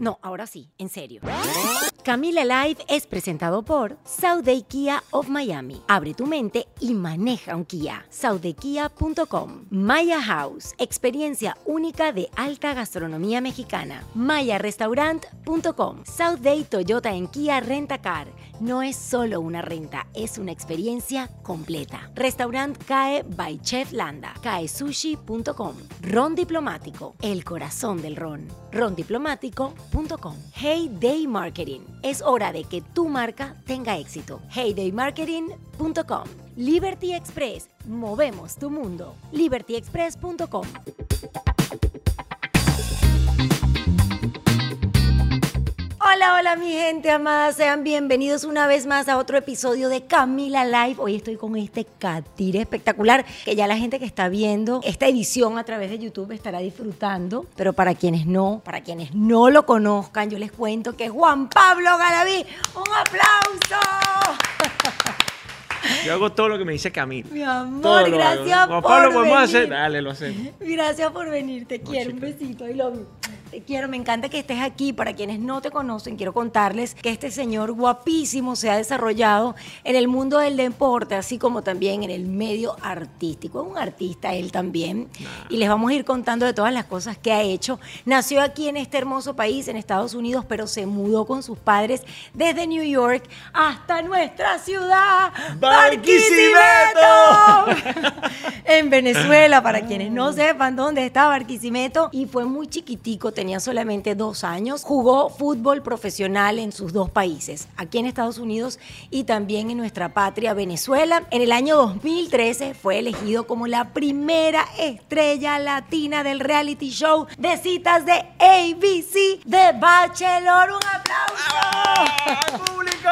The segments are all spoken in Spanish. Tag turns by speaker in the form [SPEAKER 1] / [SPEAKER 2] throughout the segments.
[SPEAKER 1] No, ahora sí, en serio. Camila Live es presentado por Day Kia of Miami. Abre tu mente y maneja un Kia. SouthDayKia.com. Maya House, experiencia única de alta gastronomía mexicana. MayaRestaurant.com. Day Toyota en Kia Rentacar. No es solo una renta, es una experiencia completa. Restaurant CAE by Chef Landa. CAESushi.com. Ron Diplomático, el corazón del ron. Rondiplomático.com. Hey Day Marketing es hora de que tu marca tenga éxito. Heydaymarketing.com. Liberty Express. Movemos tu mundo. libertyexpress.com. Hola, hola mi gente amada, sean bienvenidos una vez más a otro episodio de Camila Live. Hoy estoy con este catire espectacular que ya la gente que está viendo esta edición a través de YouTube estará disfrutando, pero para quienes no, para quienes no lo conozcan, yo les cuento que es Juan Pablo Galaví. ¡Un aplauso!
[SPEAKER 2] Yo hago todo lo que me dice Camila.
[SPEAKER 1] Mi amor, gracias
[SPEAKER 2] por Juan Pablo, podemos hacer. Dale, lo hacemos.
[SPEAKER 1] Gracias por venir, te quiero. Un besito, I love you. Te quiero, me encanta que estés aquí. Para quienes no te conocen, quiero contarles que este señor guapísimo se ha desarrollado en el mundo del deporte, así como también en el medio artístico. Es un artista él también. Y les vamos a ir contando de todas las cosas que ha hecho. Nació aquí en este hermoso país, en Estados Unidos, pero se mudó con sus padres desde New York hasta nuestra ciudad, Barquisimeto. en Venezuela, para quienes no sepan dónde está Barquisimeto. Y fue muy chiquitico tenía solamente dos años, jugó fútbol profesional en sus dos países, aquí en Estados Unidos y también en nuestra patria Venezuela. En el año 2013 fue elegido como la primera estrella latina del reality show de citas de ABC de Bachelor. ¡Un aplauso!
[SPEAKER 2] ¡Público!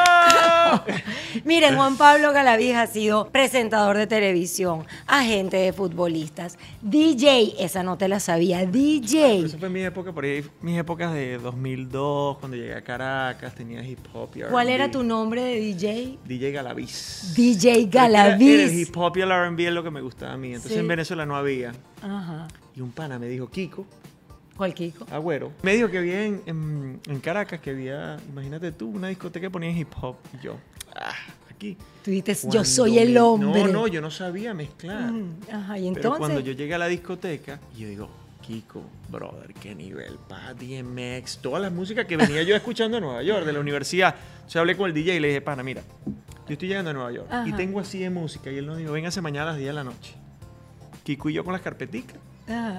[SPEAKER 1] Miren, Juan Pablo Galaviz ha sido presentador de televisión, agente de futbolistas, DJ, esa no te la sabía, DJ.
[SPEAKER 2] Eso fue mi época por ahí mis épocas de 2002, cuando llegué a Caracas, tenía hip hop y
[SPEAKER 1] ¿Cuál era tu nombre de DJ?
[SPEAKER 2] DJ Galaviz.
[SPEAKER 1] DJ Galaviz.
[SPEAKER 2] el hip hop y el R&B es lo que me gustaba a mí. Entonces en Venezuela no había. Ajá. Y un pana me dijo, Kiko.
[SPEAKER 1] ¿Cuál Kiko?
[SPEAKER 2] Agüero. Me dijo que había en, Caracas, que había, imagínate tú, una discoteca que ponía hip hop. Y yo, ah, aquí.
[SPEAKER 1] Tú dices, yo soy el hombre.
[SPEAKER 2] No, no, yo no sabía mezclar. Mm,
[SPEAKER 1] ajá, y entonces.
[SPEAKER 2] Pero cuando yo llegué a la discoteca, yo digo, Kiko, brother, qué nivel, pa, DMX, todas las músicas que venía yo escuchando en Nueva York, de la universidad. O hablé con el DJ y le dije, pana, mira, yo estoy llegando a Nueva York y tengo así de música. Y él nos dijo, véngase mañana a las 10 de la noche. Kiko y yo con las carpeticas.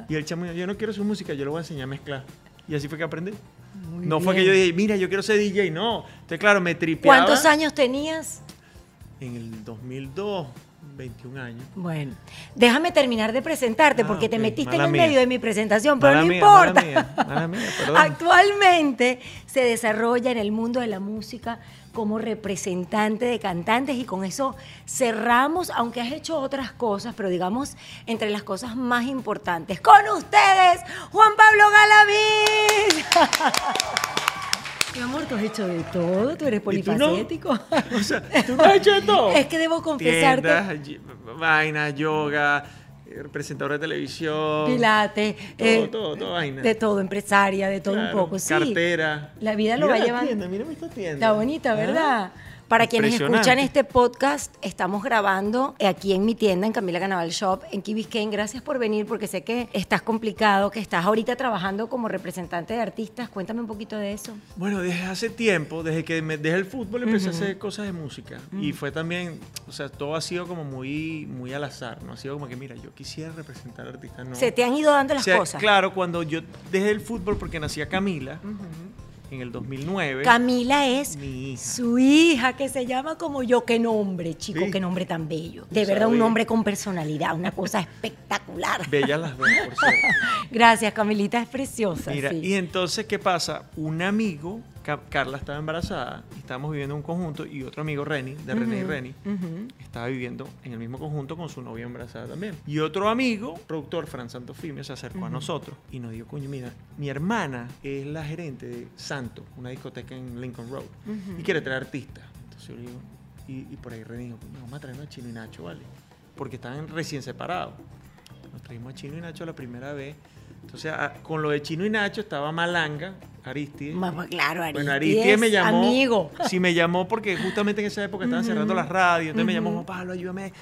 [SPEAKER 2] Y el chamo, yo no quiero su música, yo lo voy a enseñar a mezclar. Y así fue que aprendí. no fue que yo dije, mira, yo quiero ser DJ, no. Entonces, claro, me tripeaba.
[SPEAKER 1] ¿Cuántos años tenías?
[SPEAKER 2] En el 2002. 21 años.
[SPEAKER 1] Bueno, déjame terminar de presentarte ah, porque te metiste en el medio de mi presentación, pero no importa. Actualmente se desarrolla en el mundo de la música como representante de cantantes y con eso cerramos, aunque has hecho otras cosas, pero digamos entre las cosas más importantes. Con ustedes, Juan Pablo Galavín. Mi amor, tú has hecho de todo, tú eres polifacético.
[SPEAKER 2] O sea, tú no has hecho de todo.
[SPEAKER 1] es que debo confesarte.
[SPEAKER 2] Tiendas, vaina, yoga, eh, presentadora de televisión.
[SPEAKER 1] Pilate.
[SPEAKER 2] Todo, eh, todo, todo vaina.
[SPEAKER 1] De todo, empresaria, de todo un poco, sí.
[SPEAKER 2] Cartera.
[SPEAKER 1] La vida lo va llevando.
[SPEAKER 2] Tienda, mira esta tienda.
[SPEAKER 1] Está bonita, ¿verdad? Para quienes escuchan este podcast, estamos grabando aquí en mi tienda, en Camila Canaval Shop, en Key Biscayne. Gracias por venir, porque sé que estás complicado, que estás ahorita trabajando como representante de artistas. Cuéntame un poquito de eso.
[SPEAKER 2] Bueno, desde hace tiempo, desde que me dejé el fútbol, empecé a hacer cosas de música. Y fue también, o sea, todo ha sido como muy, muy al azar, ¿no? Ha sido como que, mira, yo quisiera representar artistas, no.
[SPEAKER 1] Se te han ido dando las
[SPEAKER 2] O sea,
[SPEAKER 1] cosas.
[SPEAKER 2] Claro, cuando yo dejé el fútbol porque nacía Camila en el 2009.
[SPEAKER 1] Camila es
[SPEAKER 2] Mi hija.
[SPEAKER 1] su hija, que se llama como yo. Qué nombre, chico,
[SPEAKER 2] Sí.
[SPEAKER 1] qué nombre tan bello. De verdad, un nombre con personalidad, una cosa espectacular.
[SPEAKER 2] Bellas las dos, por cierto.
[SPEAKER 1] Gracias, Camilita, es preciosa.
[SPEAKER 2] Mira,
[SPEAKER 1] sí.
[SPEAKER 2] y entonces, ¿qué pasa? Un amigo, Carla estaba embarazada, y estábamos viviendo en un conjunto, y otro amigo, Reni, de René y Reni,
[SPEAKER 1] Ujú.
[SPEAKER 2] estaba viviendo en el mismo conjunto con su novia embarazada también. Y otro amigo, productor, Fran Santofimio, se acercó a nosotros y nos dijo, coño, mira, mi hermana es la gerente de Santo, una discoteca en Lincoln Road, y quiere traer artistas. Entonces yo le digo, y, y por ahí René dijo, "Coño, vamos a traernos a Chino y Nacho, ¿vale? Porque estaban recién separados. Nos trajimos a Chino y Nacho la primera vez. Entonces, a- con lo de Chino y Nacho estaba Malanga, Aristide.
[SPEAKER 1] Ma- pues, claro, Aristide
[SPEAKER 2] Bueno, Aristide me llamó.
[SPEAKER 1] amigo.
[SPEAKER 2] Sí, me llamó porque justamente en esa época estaban cerrando las radios. Entonces me llamó, Juan Pablo, ayúdame.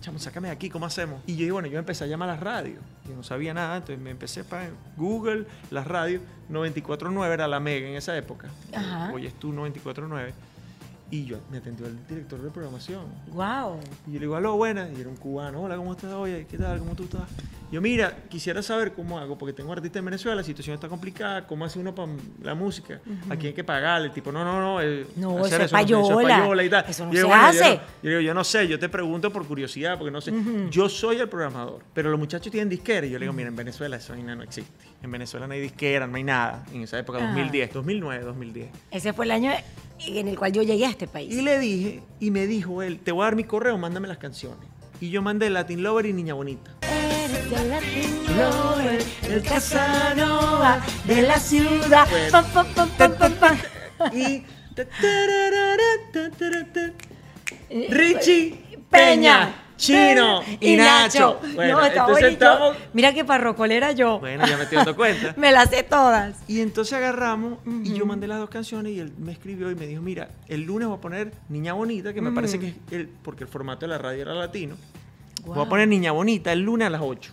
[SPEAKER 2] Chamo, sácame de aquí, ¿cómo hacemos? Y yo, y bueno, yo empecé a llamar a las radios. Yo no sabía nada, entonces me empecé para Google, las radios. 94.9 era la mega en esa época.
[SPEAKER 1] Ajá.
[SPEAKER 2] Hoy es tú 94.9. Y yo me atendió el director de programación.
[SPEAKER 1] Wow.
[SPEAKER 2] Y yo le digo, aló, buenas. Y era un cubano, hola, ¿cómo estás? Oye, ¿qué tal? ¿Cómo tú estás? Yo, mira, quisiera saber cómo hago, porque tengo artistas en Venezuela, la situación está complicada, ¿cómo hace uno para la música? ¿A quién hay que pagarle? Tipo, no, no, no. eh,
[SPEAKER 1] No,
[SPEAKER 2] hacer
[SPEAKER 1] eso es
[SPEAKER 2] no,
[SPEAKER 1] payola.
[SPEAKER 2] payola y tal.
[SPEAKER 1] Eso no
[SPEAKER 2] Yo
[SPEAKER 1] se
[SPEAKER 2] "Bueno, yo
[SPEAKER 1] hace".
[SPEAKER 2] no- Yo, digo, yo no sé, yo te pregunto por curiosidad, porque no sé. Yo soy el programador, pero los muchachos tienen disquera. Y yo le digo, mira, en Venezuela eso no existe. En Venezuela no hay disquera, no hay nada. En esa época,
[SPEAKER 1] Ah.
[SPEAKER 2] 2010, 2009, 2010.
[SPEAKER 1] Ese fue el año en el cual yo llegué a este país.
[SPEAKER 2] Y le dije, y me dijo él, te voy a dar mi correo, mándame las canciones. Y yo mandé Latin Lover y Niña Bonita.
[SPEAKER 1] Eres el Latin lover, el Casanova de la ciudad.
[SPEAKER 2] Bueno.
[SPEAKER 1] Pam, pam, pam, pam, pam, pam.
[SPEAKER 2] Y... Richie
[SPEAKER 1] Peña,
[SPEAKER 2] Chino y Nacho.
[SPEAKER 1] no,
[SPEAKER 2] Bueno,
[SPEAKER 1] está
[SPEAKER 2] entonces
[SPEAKER 1] bonito.
[SPEAKER 2] estamos...
[SPEAKER 1] Mira qué parrocolera yo.
[SPEAKER 2] Bueno, ya me estoy dando cuenta.
[SPEAKER 1] Me las sé todas.
[SPEAKER 2] Y entonces agarramos y yo mandé las dos canciones y él me escribió y me dijo, mira, el lunes voy a poner Niña Bonita, que me parece que es el, porque el formato de la radio era latino. Voy a poner Niña Bonita el lunes a las 8.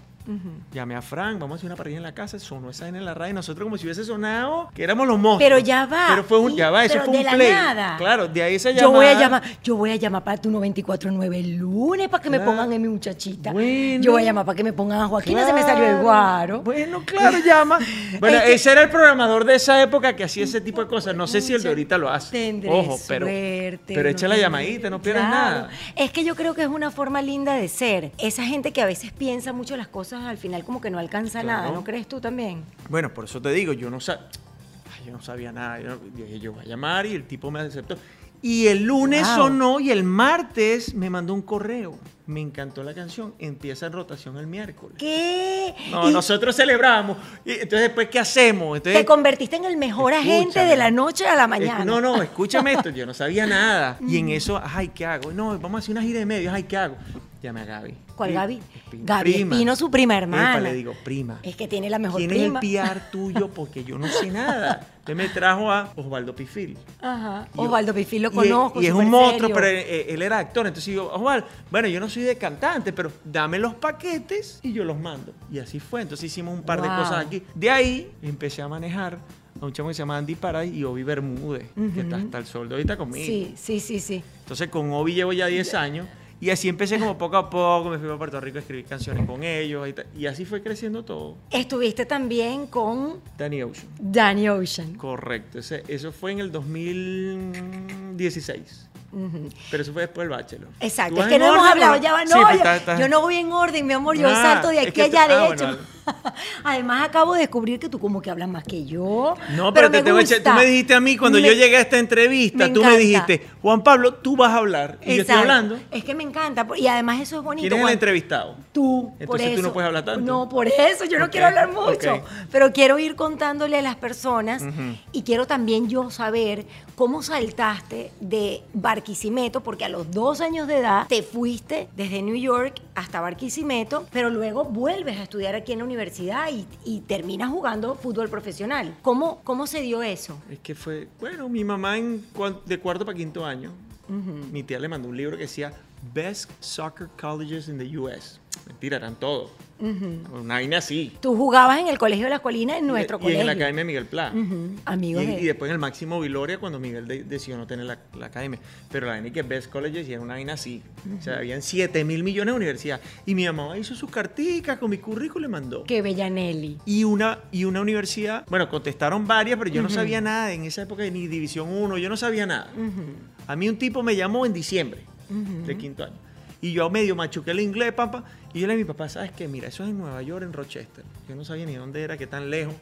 [SPEAKER 2] Llamé a Frank, vamos a hacer una parrilla en la casa, sonó esa en la radio y nosotros como si hubiese sonado que éramos los monstruos.
[SPEAKER 1] Pero ya va.
[SPEAKER 2] Pero fue un, ya va, eso fue
[SPEAKER 1] de
[SPEAKER 2] un
[SPEAKER 1] la
[SPEAKER 2] play.
[SPEAKER 1] nada.
[SPEAKER 2] Claro, de ahí esa
[SPEAKER 1] Yo voy a llamar, yo voy a llamar para tu 949 el lunes para que me pongan en mi muchachita.
[SPEAKER 2] Bueno.
[SPEAKER 1] Yo voy a llamar para que me pongan a Joaquina, se me salió el guaro.
[SPEAKER 2] Bueno, claro, llama. Bueno, ese era el programador de esa época que hacía ese tipo de cosas. No sé si el de ahorita lo hace.
[SPEAKER 1] Tendré
[SPEAKER 2] Ojo, pero,
[SPEAKER 1] suerte,
[SPEAKER 2] pero echa la llamadita, no pierdas
[SPEAKER 1] Claro.
[SPEAKER 2] nada.
[SPEAKER 1] Es que yo creo que es una forma linda de ser. Esa gente que a veces piensa mucho las cosas, al final como que no alcanza
[SPEAKER 2] Claro.
[SPEAKER 1] nada, ¿no crees tú también?
[SPEAKER 2] Bueno, por eso te digo, yo no, sa- Ay, yo no sabía nada. Yo, dije, yo voy a llamar y el tipo me aceptó. Y el lunes
[SPEAKER 1] Wow.
[SPEAKER 2] sonó y el martes me mandó un correo. Me encantó la canción. Empieza en rotación el miércoles.
[SPEAKER 1] ¿Qué?
[SPEAKER 2] No,
[SPEAKER 1] Y
[SPEAKER 2] nosotros celebramos. Y entonces, después, ¿qué hacemos? Entonces,
[SPEAKER 1] te convertiste en el mejor agente de la noche a la mañana.
[SPEAKER 2] No, no, escúchame esto, yo no sabía nada. Y en eso, ay, ¿qué hago? No, vamos a hacer una gira de medios, ay, ¿qué hago? Llame a Gaby.
[SPEAKER 1] ¿Cuál Gaby?
[SPEAKER 2] Espino.
[SPEAKER 1] Gaby Espino, su prima hermana.
[SPEAKER 2] Epa, le digo, prima.
[SPEAKER 1] Es que tiene la mejor
[SPEAKER 2] ¿Quién
[SPEAKER 1] prima.
[SPEAKER 2] es el PR tuyo? Porque yo no sé nada. Usted me trajo a Osvaldo Pifil.
[SPEAKER 1] Ajá.
[SPEAKER 2] Yo-
[SPEAKER 1] Osvaldo Pifil lo
[SPEAKER 2] y-
[SPEAKER 1] conozco.
[SPEAKER 2] Y, es un monstruo,
[SPEAKER 1] serio.
[SPEAKER 2] pero él, él era actor. Entonces yo, Osvaldo, bueno, yo no soy de cantante, pero dame los paquetes y yo los mando. Y así fue. Entonces hicimos un par de cosas aquí. De ahí empecé a manejar a un chamo que se llama Andy Paray y Obi Bermúdez, que está hasta el sol de ahorita conmigo.
[SPEAKER 1] Sí, sí, sí, sí.
[SPEAKER 2] Entonces con Obi llevo ya 10 años. Y así empecé como poco a poco, me fui a Puerto Rico a escribir canciones con ellos y, así fue creciendo todo.
[SPEAKER 1] Estuviste también con
[SPEAKER 2] Danny Ocean.
[SPEAKER 1] Danny Ocean.
[SPEAKER 2] Correcto, ese, eso fue en el 2016. Pero eso fue después del Bachelor.
[SPEAKER 1] Exacto,
[SPEAKER 2] ¿Tú
[SPEAKER 1] es que no hemos
[SPEAKER 2] orden
[SPEAKER 1] hablado, ya va, no,
[SPEAKER 2] Sí, pues
[SPEAKER 1] yo,
[SPEAKER 2] está- está-
[SPEAKER 1] yo no voy en orden, mi amor, yo
[SPEAKER 2] Ah,
[SPEAKER 1] salto de aquí a
[SPEAKER 2] tú-
[SPEAKER 1] allá, de
[SPEAKER 2] ah,
[SPEAKER 1] hecho.
[SPEAKER 2] bueno,
[SPEAKER 1] Además, acabo de descubrir que tú como que hablas más que yo.
[SPEAKER 2] No, pero, te tengo
[SPEAKER 1] gusta.
[SPEAKER 2] Tú me dijiste a mí cuando
[SPEAKER 1] Me-
[SPEAKER 2] yo llegué a esta entrevista,
[SPEAKER 1] me
[SPEAKER 2] tú me dijiste, Juan Pablo, tú vas a hablar. Y yo estoy hablando.
[SPEAKER 1] Es que me encanta. Y además eso es bonito.
[SPEAKER 2] ¿Quién es el entrevistado?
[SPEAKER 1] Tú, por
[SPEAKER 2] Entonces tú
[SPEAKER 1] eso.
[SPEAKER 2] no puedes hablar tanto.
[SPEAKER 1] No, por eso, yo no quiero hablar mucho. Pero quiero ir contándole a las personas y quiero también yo saber cómo saltaste de Barquisimeto, porque a los dos años de edad te fuiste desde New York hasta Barquisimeto, pero luego vuelves a estudiar aquí en la universidad y, y terminas jugando fútbol profesional. ¿Cómo, ¿Cómo se dio eso?
[SPEAKER 2] Es que fue, bueno, mi mamá en, de cuarto para quinto año, Mi tía le mandó un libro que decía Best Soccer Colleges in the US. Mentira, eran todos. Una vaina así.
[SPEAKER 1] Tú jugabas en el Colegio de la Colina, en nuestro
[SPEAKER 2] y,
[SPEAKER 1] colegio.
[SPEAKER 2] Y en la Academia Miguel Pla.
[SPEAKER 1] Amigos
[SPEAKER 2] y,
[SPEAKER 1] de...
[SPEAKER 2] y después en el Máximo Viloria cuando Miguel de- decidió no tener la, la academia. Pero la vaina que Best Colleges y era una vaina así. O sea, habían 7 mil millones de universidades. Y mi mamá hizo sus carticas con mi currículum y le mandó.
[SPEAKER 1] Que Bellanelli.
[SPEAKER 2] Y una, y una universidad, bueno, contestaron varias, pero yo no sabía nada en esa época, ni División 1, yo no sabía nada. A mí un tipo me llamó en diciembre de quinto año. Y yo medio machuqué el inglés, papá. Y yo le dije a mi papá, ¿sabes qué? Mira, eso es en Nueva York, en Rochester. Yo no sabía ni dónde era, qué tan lejos.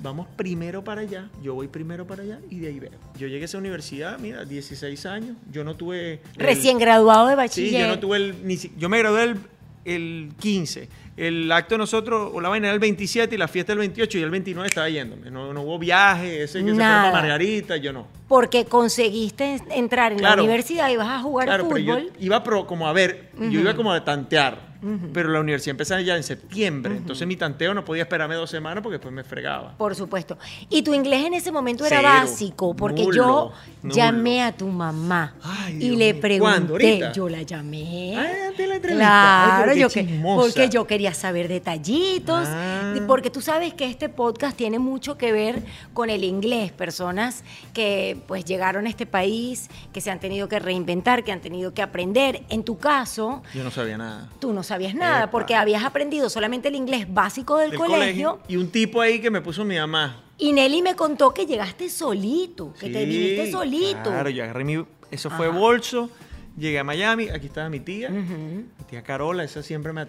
[SPEAKER 2] Vamos primero para allá, yo voy primero para allá y de ahí veo. Yo llegué a esa universidad, mira, 16 años. Yo no tuve... el-
[SPEAKER 1] Recién graduado de
[SPEAKER 2] Sí,
[SPEAKER 1] bachiller.
[SPEAKER 2] yo no tuve el. Ni, yo me gradué el, el 15. El acto de nosotros, o la vaina era el 27 y la fiesta el 28 y el 29 estaba yéndome. No, no hubo viaje, ese que se fue
[SPEAKER 1] Nada.
[SPEAKER 2] para Margarita, yo no.
[SPEAKER 1] Porque conseguiste entrar en
[SPEAKER 2] Claro.
[SPEAKER 1] la universidad y vas a jugar
[SPEAKER 2] Claro, pero
[SPEAKER 1] fútbol.
[SPEAKER 2] yo iba pro- como a ver, yo iba como a tantear. Pero la universidad empezaba ya en septiembre, entonces mi tanteo no podía esperarme dos semanas porque después me fregaba.
[SPEAKER 1] Por supuesto. Y tu inglés en ese momento era básico, porque yo
[SPEAKER 2] Nulo,
[SPEAKER 1] llamé a tu mamá
[SPEAKER 2] Ay,
[SPEAKER 1] y le pregunté. Yo la llamé.
[SPEAKER 2] Ah, de la entrevista.
[SPEAKER 1] Claro,
[SPEAKER 2] Ay,
[SPEAKER 1] yo que- porque yo quería saber detallitos.
[SPEAKER 2] Ah.
[SPEAKER 1] Porque tú sabes que este podcast tiene mucho que ver con el inglés. Personas que pues llegaron a este país, que se han tenido que reinventar, que han tenido que aprender. En tu caso,
[SPEAKER 2] Yo no sabía nada.
[SPEAKER 1] tú no sabías nada
[SPEAKER 2] Epa.
[SPEAKER 1] porque habías aprendido solamente el inglés básico del
[SPEAKER 2] Del
[SPEAKER 1] colegio.
[SPEAKER 2] Y un tipo ahí que me puso mi mamá.
[SPEAKER 1] Y Nelly me contó que llegaste solito, que te viniste solito.
[SPEAKER 2] Claro, yo agarré mi. Eso fue bolso. Llegué a Miami, aquí estaba mi tía, mi tía Carola, esa siempre me...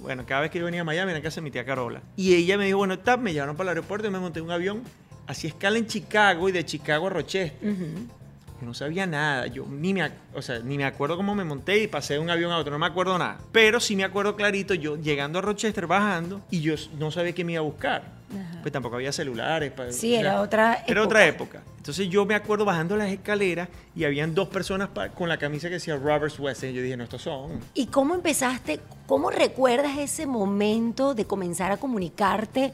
[SPEAKER 2] Bueno, cada vez que yo venía a Miami, era en casa de mi tía Carola. Y ella me dijo, bueno, está, me llevaron para el aeropuerto y me monté un avión. Hacía escala en Chicago y de Chicago a Rochester. Yo no sabía nada, yo ni me, o sea, ni me acuerdo cómo me monté y pasé de un avión a otro, no me acuerdo nada. Pero sí me acuerdo clarito, yo llegando a Rochester, bajando, y yo no sabía qué me iba a buscar. Pues tampoco había celulares.
[SPEAKER 1] Sí, era otra
[SPEAKER 2] Era otra época. Entonces yo me acuerdo bajando las escaleras y habían dos personas con la camisa que decía Roberts West. Y yo dije, no, estos son.
[SPEAKER 1] ¿Y cómo empezaste? ¿Cómo recuerdas ese momento de comenzar a comunicarte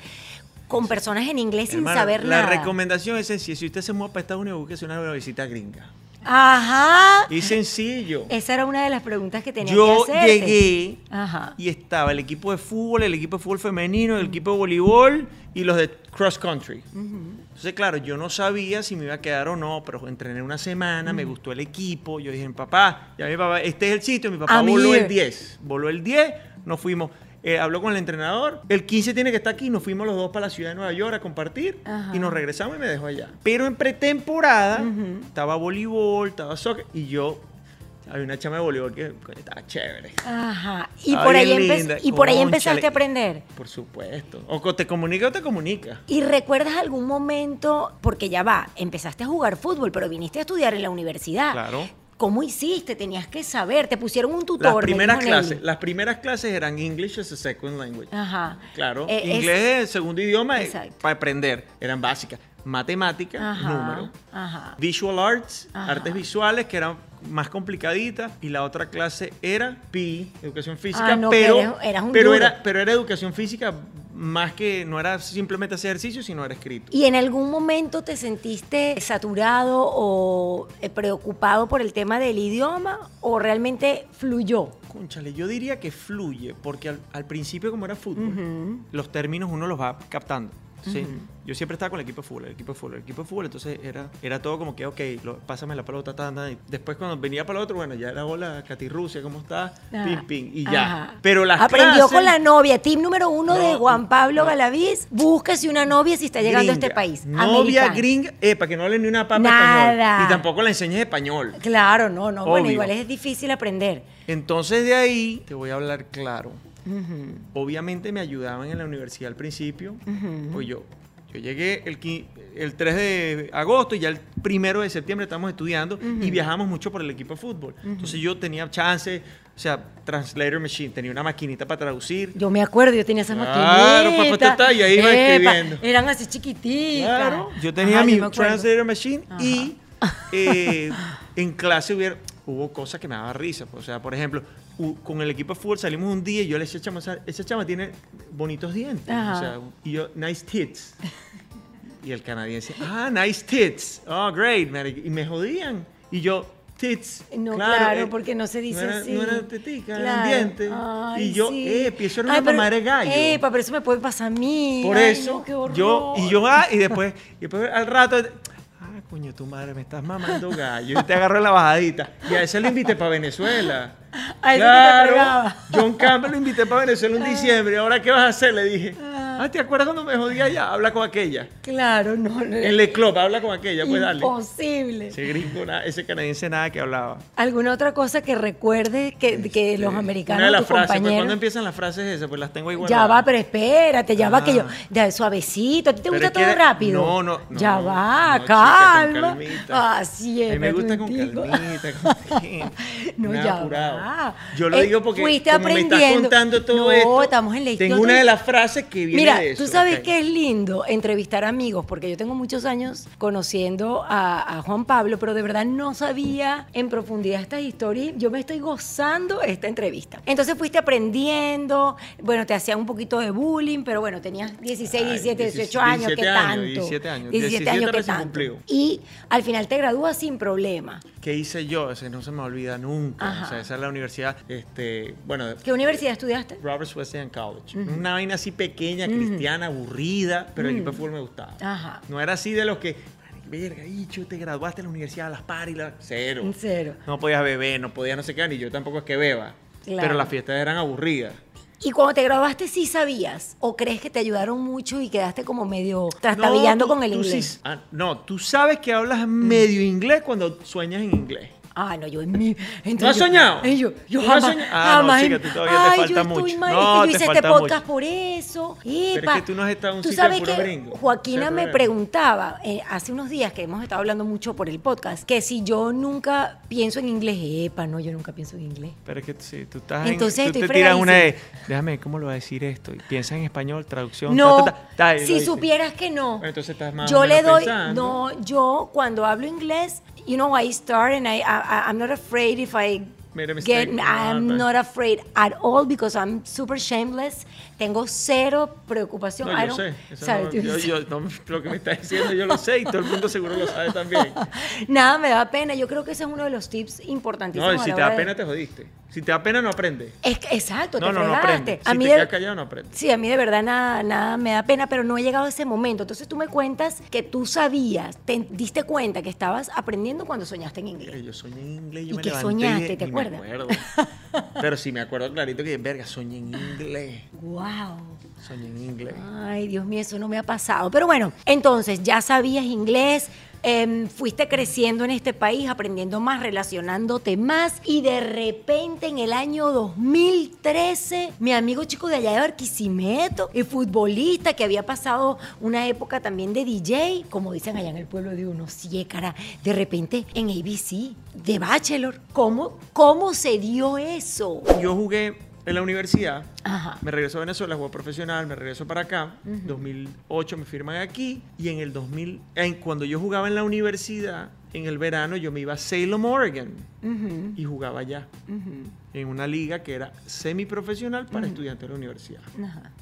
[SPEAKER 1] con personas en inglés sin saber
[SPEAKER 2] la
[SPEAKER 1] nada?
[SPEAKER 2] recomendación es sencilla. Si usted se mueve para Estados Unidos, búsquese una visita gringa.
[SPEAKER 1] Ajá.
[SPEAKER 2] Y sencillo.
[SPEAKER 1] Esa era una de las preguntas que tenía
[SPEAKER 2] Yo
[SPEAKER 1] que hacerte.
[SPEAKER 2] llegué
[SPEAKER 1] Ajá.
[SPEAKER 2] y estaba el equipo de fútbol, el equipo de fútbol femenino, el equipo de voleibol y los de cross country. Entonces, claro, yo no sabía si me iba a quedar o no, pero entrené una semana, me gustó el equipo. Yo dije, papá, ya mi papá, este es el sitio. Mi papá
[SPEAKER 1] I'm
[SPEAKER 2] voló
[SPEAKER 1] here.
[SPEAKER 2] el 10. Voló el 10, nos fuimos. Eh, habló con el entrenador. El 15 tiene que estar aquí. Nos fuimos los dos para la ciudad de Nueva York a compartir.
[SPEAKER 1] Ajá.
[SPEAKER 2] Y nos regresamos y me dejó allá. Pero en pretemporada estaba voleibol, estaba soccer. Y yo, había una chama de voleibol que coño, estaba chévere.
[SPEAKER 1] Ajá. Y
[SPEAKER 2] Estaba
[SPEAKER 1] por, ahí empe- y por ahí empezaste a aprender.
[SPEAKER 2] Por supuesto. O te comunica o te comunica.
[SPEAKER 1] ¿Y recuerdas algún momento, porque ya va, empezaste a jugar fútbol, pero viniste a estudiar en la universidad?
[SPEAKER 2] Claro.
[SPEAKER 1] ¿Cómo hiciste? Tenías que saber, te pusieron un tutor.
[SPEAKER 2] Las
[SPEAKER 1] me
[SPEAKER 2] primeras clases, las primeras clases eran English as a second language.
[SPEAKER 1] Ajá.
[SPEAKER 2] Claro,
[SPEAKER 1] Eh, es-
[SPEAKER 2] inglés es segundo idioma eh,
[SPEAKER 1] Exacto.
[SPEAKER 2] para aprender. Eran básicas. Matemáticas,
[SPEAKER 1] Ajá,
[SPEAKER 2] número.
[SPEAKER 1] ajá.
[SPEAKER 2] Visual arts,
[SPEAKER 1] Ajá.
[SPEAKER 2] artes visuales, que eran más complicaditas. Y la otra clase era PE, educación física.
[SPEAKER 1] Ah, no,
[SPEAKER 2] pero,
[SPEAKER 1] eres- eras un
[SPEAKER 2] pero,
[SPEAKER 1] duro.
[SPEAKER 2] era, pero era educación física más que, no era simplemente hacer ejercicio, sino era escrito.
[SPEAKER 1] ¿Y en algún momento te sentiste saturado o eh, preocupado por el tema del idioma o realmente fluyó?
[SPEAKER 2] Conchale, yo diría que fluye, porque al, al principio, como era fútbol, los términos uno los va captando. ¿Sí? Yo siempre estaba con el equipo de fútbol, el equipo de fútbol, el equipo de fútbol, entonces era, era todo como que, ok, lo- pásame la pelota, y después cuando venía para el otro, bueno, ya era hola, Katy Rusia, ¿cómo estás?
[SPEAKER 1] Ajá.
[SPEAKER 2] Pim, pim, y ya.
[SPEAKER 1] Ajá.
[SPEAKER 2] Pero las
[SPEAKER 1] Aprendió
[SPEAKER 2] clases-
[SPEAKER 1] con la novia. Tip número uno de Juan Pablo
[SPEAKER 2] no.
[SPEAKER 1] Galaviz. Búsquese una novia si está llegando a este país.
[SPEAKER 2] Novia
[SPEAKER 1] Americana.
[SPEAKER 2] gringa, eh, para que no hable ni una papa
[SPEAKER 1] Nada.
[SPEAKER 2] español. Y tampoco le enseñes español.
[SPEAKER 1] Claro, no, no. Bueno, igual es difícil aprender.
[SPEAKER 2] Entonces de ahí te voy a hablar claro. Obviamente me ayudaban en la universidad al principio. Pues yo, yo llegué el, el 3 de agosto y ya el primero de septiembre estamos estudiando y viajamos mucho por el equipo de fútbol. Entonces yo tenía chance, o sea, Translator Machine, tenía una maquinita para traducir.
[SPEAKER 1] Yo me acuerdo, yo tenía esas
[SPEAKER 2] Claro,
[SPEAKER 1] maquinitas.
[SPEAKER 2] papá, está, y ahí iba escribiendo.
[SPEAKER 1] Eran así chiquititas.
[SPEAKER 2] Claro, yo tenía
[SPEAKER 1] Ajá,
[SPEAKER 2] mi
[SPEAKER 1] yo.
[SPEAKER 2] Translator Machine y eh, en clase hubiera, hubo cosas que me daban risa. pues, O sea, por ejemplo, con el equipo de fútbol salimos un día y yo le decía, chama, esa chama tiene bonitos dientes. O sea, y yo, nice tits. Y el canadiense, ah, nice tits. Oh, great, man. Y me jodían. Y yo, tits.
[SPEAKER 1] No, claro,
[SPEAKER 2] eh,
[SPEAKER 1] porque no se dice
[SPEAKER 2] no era,
[SPEAKER 1] así.
[SPEAKER 2] No era tetica,
[SPEAKER 1] Claro.
[SPEAKER 2] eran dientes.
[SPEAKER 1] Ay,
[SPEAKER 2] y yo,
[SPEAKER 1] sí.
[SPEAKER 2] eh, eso era una mamá de gallo.
[SPEAKER 1] Epa, pero eso me puede pasar a mí.
[SPEAKER 2] Por
[SPEAKER 1] Ay,
[SPEAKER 2] eso,
[SPEAKER 1] no,
[SPEAKER 2] yo, y yo, ah, y después, y después al rato, ah, coño, tu madre, me estás mamando gallo. Y te agarró la bajadita. Y a ese lo invité para Venezuela.
[SPEAKER 1] A te pegaba.
[SPEAKER 2] John Campbell lo invité para Venezuela en diciembre. ¿Y ahora qué vas a hacer? Le dije, ah, ¿te acuerdas cuando me jodía allá? Habla con aquella.
[SPEAKER 1] Claro, no. no
[SPEAKER 2] En Le Club, habla con aquella, pues dale.
[SPEAKER 1] Imposible.
[SPEAKER 2] Ese gringo, ese canadiense nada que hablaba.
[SPEAKER 1] ¿Alguna otra cosa que recuerde que, que los americanos,
[SPEAKER 2] Este, Una de las frases, pues cuando empiezan las frases esas, pues las tengo igual.
[SPEAKER 1] Ya va, pero espérate, ya va que yo.
[SPEAKER 2] Ah.
[SPEAKER 1] Ya, suavecito. ¿A ti te gusta todo rápido?
[SPEAKER 2] no, no, no,
[SPEAKER 1] Ya va,
[SPEAKER 2] no, chica, con
[SPEAKER 1] calma.
[SPEAKER 2] calmita.
[SPEAKER 1] Así
[SPEAKER 2] A
[SPEAKER 1] es.
[SPEAKER 2] mí me gusta con calmita, con
[SPEAKER 1] No,
[SPEAKER 2] nada
[SPEAKER 1] ya
[SPEAKER 2] apurado.
[SPEAKER 1] va.
[SPEAKER 2] Yo lo
[SPEAKER 1] Eh,
[SPEAKER 2] digo porque
[SPEAKER 1] fuiste
[SPEAKER 2] como me estás
[SPEAKER 1] aprendiendo.
[SPEAKER 2] contando todo
[SPEAKER 1] No,
[SPEAKER 2] esto,
[SPEAKER 1] estamos en la historia.
[SPEAKER 2] tengo una de las frases que viene
[SPEAKER 1] Mira,
[SPEAKER 2] de eso.
[SPEAKER 1] tú sabes
[SPEAKER 2] ok.
[SPEAKER 1] que es lindo entrevistar amigos, porque yo tengo muchos años conociendo a, a Juan Pablo, pero de verdad no sabía en profundidad estas historias. Yo me estoy gozando esta entrevista. Entonces fuiste aprendiendo, bueno, te hacían un poquito de bullying, pero bueno, tenías 16,
[SPEAKER 2] Ay,
[SPEAKER 1] 17, 18
[SPEAKER 2] 17
[SPEAKER 1] años, ¿qué tanto?
[SPEAKER 2] 17 años,
[SPEAKER 1] 17 años,
[SPEAKER 2] 17
[SPEAKER 1] ¿qué tanto?
[SPEAKER 2] cumplido.
[SPEAKER 1] Y al final te gradúas sin problema.
[SPEAKER 2] ¿Qué hice yo? Ese no se me olvida nunca.
[SPEAKER 1] Ajá.
[SPEAKER 2] O sea, esa es la universidad, este, bueno,
[SPEAKER 1] ¿Qué universidad estudiaste?
[SPEAKER 2] Roberts Wesleyan College. Una vaina así pequeña, cristiana, aburrida, pero el equipo de fútbol me gustaba.
[SPEAKER 1] Ajá.
[SPEAKER 2] No era así de los que, verga, hicho, te graduaste en la universidad, las paris, la... cero.
[SPEAKER 1] Cero.
[SPEAKER 2] No podías beber, no podías no sé qué, ni yo tampoco es que beba.
[SPEAKER 1] Claro.
[SPEAKER 2] Pero las fiestas eran aburridas.
[SPEAKER 1] Y cuando te graduaste, ¿sí sabías? ¿O crees que te ayudaron mucho y quedaste como medio trastabillando con el inglés?
[SPEAKER 2] sí- ah, no, tú sabes que hablas medio inglés cuando sueñas en inglés.
[SPEAKER 1] Ah, no, yo en mí.
[SPEAKER 2] ¿No has
[SPEAKER 1] yo-
[SPEAKER 2] soñado?
[SPEAKER 1] y yo, yo
[SPEAKER 2] ¿No has
[SPEAKER 1] jamás.
[SPEAKER 2] soñado? Ah, no,
[SPEAKER 1] jamás.
[SPEAKER 2] chica, tú todavía te
[SPEAKER 1] Ay,
[SPEAKER 2] falta
[SPEAKER 1] yo estoy
[SPEAKER 2] mucho.
[SPEAKER 1] mal.
[SPEAKER 2] No,
[SPEAKER 1] es que yo
[SPEAKER 2] te
[SPEAKER 1] hice este podcast
[SPEAKER 2] mucho.
[SPEAKER 1] por eso.
[SPEAKER 2] es
[SPEAKER 1] Epa.
[SPEAKER 2] que tú no has estado en un
[SPEAKER 1] Tú
[SPEAKER 2] sitio de
[SPEAKER 1] sabes
[SPEAKER 2] puro gringo.
[SPEAKER 1] Joaquina
[SPEAKER 2] es
[SPEAKER 1] me preguntaba eh, hace unos días que hemos estado hablando mucho por el podcast que si yo nunca pienso en inglés. Epa, no, yo nunca pienso en inglés.
[SPEAKER 2] Pero es que si tú estás en-
[SPEAKER 1] Entonces
[SPEAKER 2] tú
[SPEAKER 1] estoy
[SPEAKER 2] te tiras una de, déjame, ¿cómo lo voy a decir esto? Y piensa en español, traducción.
[SPEAKER 1] No,
[SPEAKER 2] ta, ta, ta,
[SPEAKER 1] si supieras que no.
[SPEAKER 2] Entonces estás más
[SPEAKER 1] yo le doy,
[SPEAKER 2] pensando.
[SPEAKER 1] no, yo cuando hablo inglés, you know, I start and I, I I'm not afraid if I
[SPEAKER 2] Made a mistake.
[SPEAKER 1] get,
[SPEAKER 2] Ah,
[SPEAKER 1] I'm
[SPEAKER 2] pues.
[SPEAKER 1] not afraid at all because I'm super shameless. Tengo cero preocupación.
[SPEAKER 2] No, yo sé. No-
[SPEAKER 1] Yo
[SPEAKER 2] yo-
[SPEAKER 1] no
[SPEAKER 2] lo que me estás diciendo yo lo sé y todo el mundo seguro lo sabe también.
[SPEAKER 1] Nada me da pena. Yo creo que ese es uno de los tips importantísimos.
[SPEAKER 2] No, y si te da
[SPEAKER 1] de-
[SPEAKER 2] pena te jodiste. Si te da pena no aprendes.
[SPEAKER 1] Es que- exacto,
[SPEAKER 2] No,
[SPEAKER 1] te
[SPEAKER 2] no, no
[SPEAKER 1] fregaste.
[SPEAKER 2] aprendes.
[SPEAKER 1] A
[SPEAKER 2] Si
[SPEAKER 1] mí
[SPEAKER 2] te
[SPEAKER 1] de-
[SPEAKER 2] quedas callado no aprendes.
[SPEAKER 1] Sí, a mí de verdad nada, nada me da pena, pero no he llegado a ese momento. Entonces tú me cuentas que tú sabías, te diste cuenta que estabas aprendiendo cuando soñaste en inglés.
[SPEAKER 2] Yo soñé en inglés, yo
[SPEAKER 1] ¿Y
[SPEAKER 2] me
[SPEAKER 1] qué
[SPEAKER 2] levanté
[SPEAKER 1] soñaste?
[SPEAKER 2] y Pero sí me acuerdo clarito que, verga, soñé en inglés.
[SPEAKER 1] Wow.
[SPEAKER 2] Soñé en inglés.
[SPEAKER 1] Ay, Dios mío, eso no me ha pasado. Pero bueno, entonces ya sabías inglés, em, fuiste creciendo en este país, aprendiendo más, relacionándote más y de repente en el año 2013, mi amigo chico de allá de Barquisimeto, el futbolista que había pasado una época también de DJ, como dicen allá en el pueblo de uno, sí, cara, de repente en ABC, de Bachelor. ¿Cómo, cómo se dio eso?
[SPEAKER 2] Yo jugué en la universidad.
[SPEAKER 1] Ajá.
[SPEAKER 2] Me regreso a Venezuela, juego profesional, me regreso para acá. 2008 me firman aquí. Y en el 2000, en, cuando yo jugaba en la universidad, en el verano, yo me iba a Salem, Oregon.
[SPEAKER 1] Ujú,
[SPEAKER 2] Y jugaba allá.
[SPEAKER 1] ujú,
[SPEAKER 2] En una liga que era semiprofesional para estudiantes de la universidad.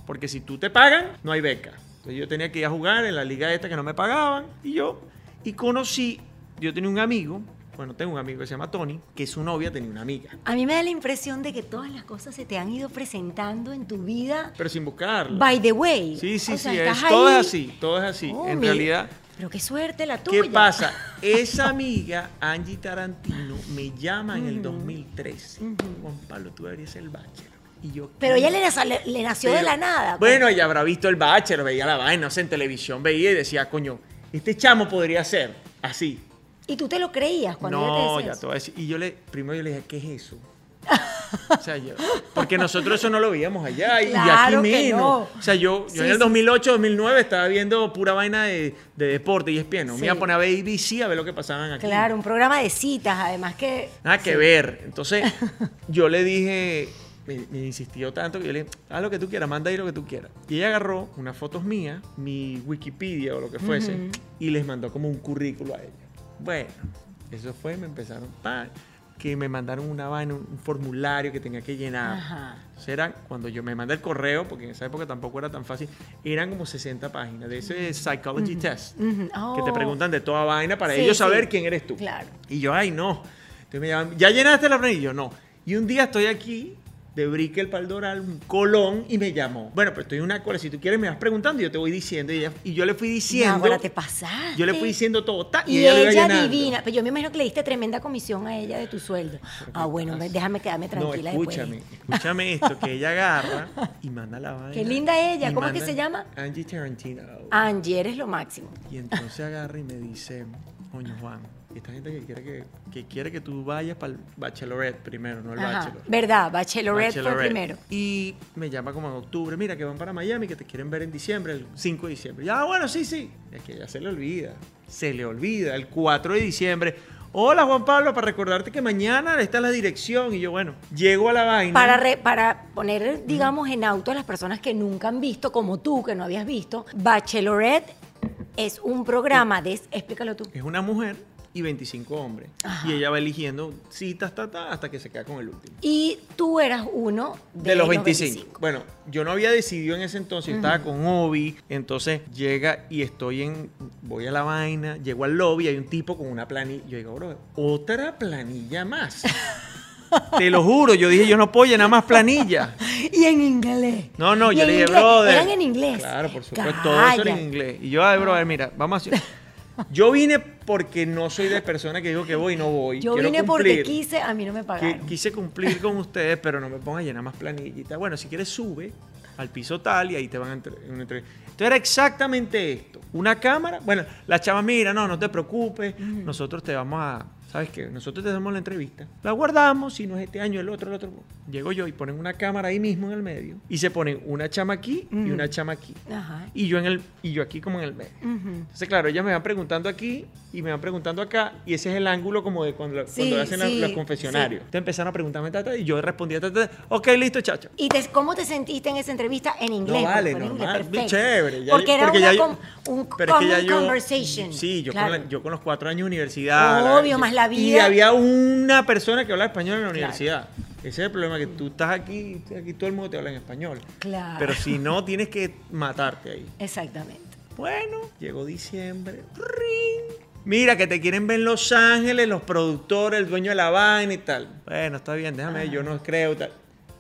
[SPEAKER 2] Porque si tú te pagan, no hay beca. Entonces yo tenía que ir a jugar en la liga esta que no me pagaban. Y yo, y conocí, yo tenía un amigo, bueno, tengo un amigo que se llama Tony, que su novia tenía una amiga.
[SPEAKER 1] A mí me da la impresión de que todas las cosas se te han ido presentando en tu vida.
[SPEAKER 2] Pero sin buscarla.
[SPEAKER 1] By the way.
[SPEAKER 2] Sí, sí,
[SPEAKER 1] O sea,
[SPEAKER 2] sí, es, todo es así, todo es así.
[SPEAKER 1] Oh,
[SPEAKER 2] en
[SPEAKER 1] mi-
[SPEAKER 2] realidad,
[SPEAKER 1] Pero qué suerte la tuya.
[SPEAKER 2] ¿qué pasa? Esa amiga, Angie Tarantino, me llama en el 2013. Juan Pablo, tú deberías ser el bachelor. Y yo,
[SPEAKER 1] Pero ella le, le- le nació de
[SPEAKER 2] Pero,
[SPEAKER 1] la nada.
[SPEAKER 2] Bueno, ella habrá visto el bachelor, veía la vaina, no sé, en televisión veía y decía, coño, este chamo podría ser así.
[SPEAKER 1] ¿Y tú te lo creías cuando
[SPEAKER 2] no,
[SPEAKER 1] ella te decía
[SPEAKER 2] ya
[SPEAKER 1] eso?
[SPEAKER 2] te voy a decir. Y yo le, primero yo le dije, ¿qué es eso? o sea, yo, porque nosotros eso no lo veíamos allá y,
[SPEAKER 1] Claro
[SPEAKER 2] aquí menos.
[SPEAKER 1] no.
[SPEAKER 2] O sea, yo, yo
[SPEAKER 1] Sí,
[SPEAKER 2] en el
[SPEAKER 1] sí.
[SPEAKER 2] 2008, 2009 estaba viendo pura vaina de, de deporte y es no
[SPEAKER 1] Sí.
[SPEAKER 2] Me iba a poner a ver ABC a ver lo que pasaban aquí.
[SPEAKER 1] Claro, un programa de citas, además que...
[SPEAKER 2] Nada que ver. Entonces, yo le dije, me, me insistió tanto que yo le dije, haz lo que tú quieras, manda ahí lo que tú quieras. Y ella agarró unas fotos mías, mi Wikipedia o lo que fuese, y les mandó como un currículo a ella. Bueno, eso fue, me empezaron, pa, que me mandaron una vaina, un, formulario que tenía que llenar.
[SPEAKER 1] Ajá.
[SPEAKER 2] Era cuando yo me mandé el correo, porque en esa época tampoco era tan fácil, eran como 60 páginas de ese psychology test, que te
[SPEAKER 1] Oh.
[SPEAKER 2] preguntan de toda vaina para
[SPEAKER 1] Sí,
[SPEAKER 2] ellos saber
[SPEAKER 1] sí.
[SPEAKER 2] quién eres tú.
[SPEAKER 1] Claro.
[SPEAKER 2] Y yo, ay, no. Entonces me llaman, ¿ya llenaste la planilla? Y yo, no. Y un día estoy aquí de Brickell para el Doral, un colón, y me llamó. Bueno, pues estoy en una cola. Si tú quieres, me vas preguntando y yo te voy diciendo. Y, ella- y yo le fui diciendo.
[SPEAKER 1] ahora te pasaste.
[SPEAKER 2] Yo le fui diciendo todo. ta,
[SPEAKER 1] Y,
[SPEAKER 2] ella,
[SPEAKER 1] ella divina. Pero yo me imagino que le diste tremenda comisión a ella de tu sueldo. Ah, bueno, déjame quedarme tranquila
[SPEAKER 2] no,
[SPEAKER 1] después.
[SPEAKER 2] escúchame, escúchame esto, que ella agarra y manda la vaina.
[SPEAKER 1] Qué linda ella, ¿cómo es que se llama?
[SPEAKER 2] Angie Tarantino.
[SPEAKER 1] Angie, eres lo máximo.
[SPEAKER 2] Y entonces agarra y me dice, coño Juan, esta gente que quiere que, que quiere que tú vayas para el bachelorette primero, no el
[SPEAKER 1] Ajá.
[SPEAKER 2] bachelor.
[SPEAKER 1] ¿Verdad? Bachelorette fue
[SPEAKER 2] Bachelorette.
[SPEAKER 1] primero.
[SPEAKER 2] Y me llama como en octubre, mira que van para Miami, que te quieren ver en diciembre, el 5 de diciembre. Ya, bueno, sí, sí. Es que ya se le olvida. Se le olvida. El 4 de diciembre. Hola Juan Pablo, para recordarte que mañana está la dirección. Y yo, bueno, llego a la vaina.
[SPEAKER 1] Para, re- para poner, digamos, en auto a las personas que nunca han visto, como tú, que no habías visto, Bachelorette es un programa de... Explícalo tú.
[SPEAKER 2] Es una mujer y 25 hombres.
[SPEAKER 1] Ajá.
[SPEAKER 2] Y ella va eligiendo citas ta, ta, hasta que se queda con el último.
[SPEAKER 1] Y tú eras uno de,
[SPEAKER 2] De los 25. Bueno, yo no había decidido en ese entonces, yo estaba con Obi, entonces llega y estoy en, voy a la vaina, llego al lobby, hay un tipo con una planilla, yo digo, bro, otra planilla más. Te lo juro, yo dije, yo no puedo llenar más planilla.
[SPEAKER 1] Y en inglés.
[SPEAKER 2] No, no, yo le dije, brother.
[SPEAKER 1] Eran en inglés.
[SPEAKER 2] Claro, por supuesto, todo eso era en
[SPEAKER 1] Calla.
[SPEAKER 2] inglés. Y yo, ay, brother, mira, vamos a hacer. Yo vine porque no soy de persona que digo que voy y no voy.
[SPEAKER 1] Yo
[SPEAKER 2] Quiero
[SPEAKER 1] vine porque quise, a mí no me pagaron.
[SPEAKER 2] quise cumplir con ustedes, pero no me pongan a llenar más planillitas. Bueno, si quieres sube al piso tal y ahí te van a una entrevista. Entonces era exactamente esto. Una cámara, bueno, la chava mira, no, no te preocupes, nosotros te vamos a, ¿sabes qué? Nosotros te damos la entrevista, la guardamos, si no es este año, el otro, el otro. Llego yo y ponen una cámara ahí mismo en el medio y se ponen una chama aquí y una chama aquí.
[SPEAKER 1] Ajá.
[SPEAKER 2] Y yo, en el, y yo aquí como en el medio. Entonces, claro, ellas me van preguntando aquí y me van preguntando acá, y ese es el ángulo como de cuando,
[SPEAKER 1] Sí,
[SPEAKER 2] cuando hacen la- los confesionarios.
[SPEAKER 1] sí.
[SPEAKER 2] Entonces empezaron a preguntarme, tata, y yo respondía, tata, ok, listo, chacho.
[SPEAKER 1] ¿Y te- cómo te sentiste en esa entrevista en inglés?
[SPEAKER 2] No vale,
[SPEAKER 1] Porque inglés,
[SPEAKER 2] normal,
[SPEAKER 1] perfecto.
[SPEAKER 2] chévere. ya-
[SPEAKER 1] porque era una
[SPEAKER 2] ya yo-
[SPEAKER 1] com- un
[SPEAKER 2] yo-
[SPEAKER 1] conversation.
[SPEAKER 2] Sí, yo,
[SPEAKER 1] Claro.
[SPEAKER 2] con la- yo con los cuatro años de universidad.
[SPEAKER 1] Obvio, más la
[SPEAKER 2] Y
[SPEAKER 1] vida.
[SPEAKER 2] había una persona que hablaba español en la
[SPEAKER 1] Claro.
[SPEAKER 2] universidad. Ese es el problema, que tú estás aquí, aquí todo el mundo te habla en español.
[SPEAKER 1] Claro.
[SPEAKER 2] Pero si no, tienes que matarte ahí.
[SPEAKER 1] Exactamente.
[SPEAKER 2] Bueno, llegó diciembre. ¡ring! Mira, que te quieren ver en Los Ángeles, los productores, el dueño de la vaina y tal. Bueno, está bien, déjame, yo no creo tal.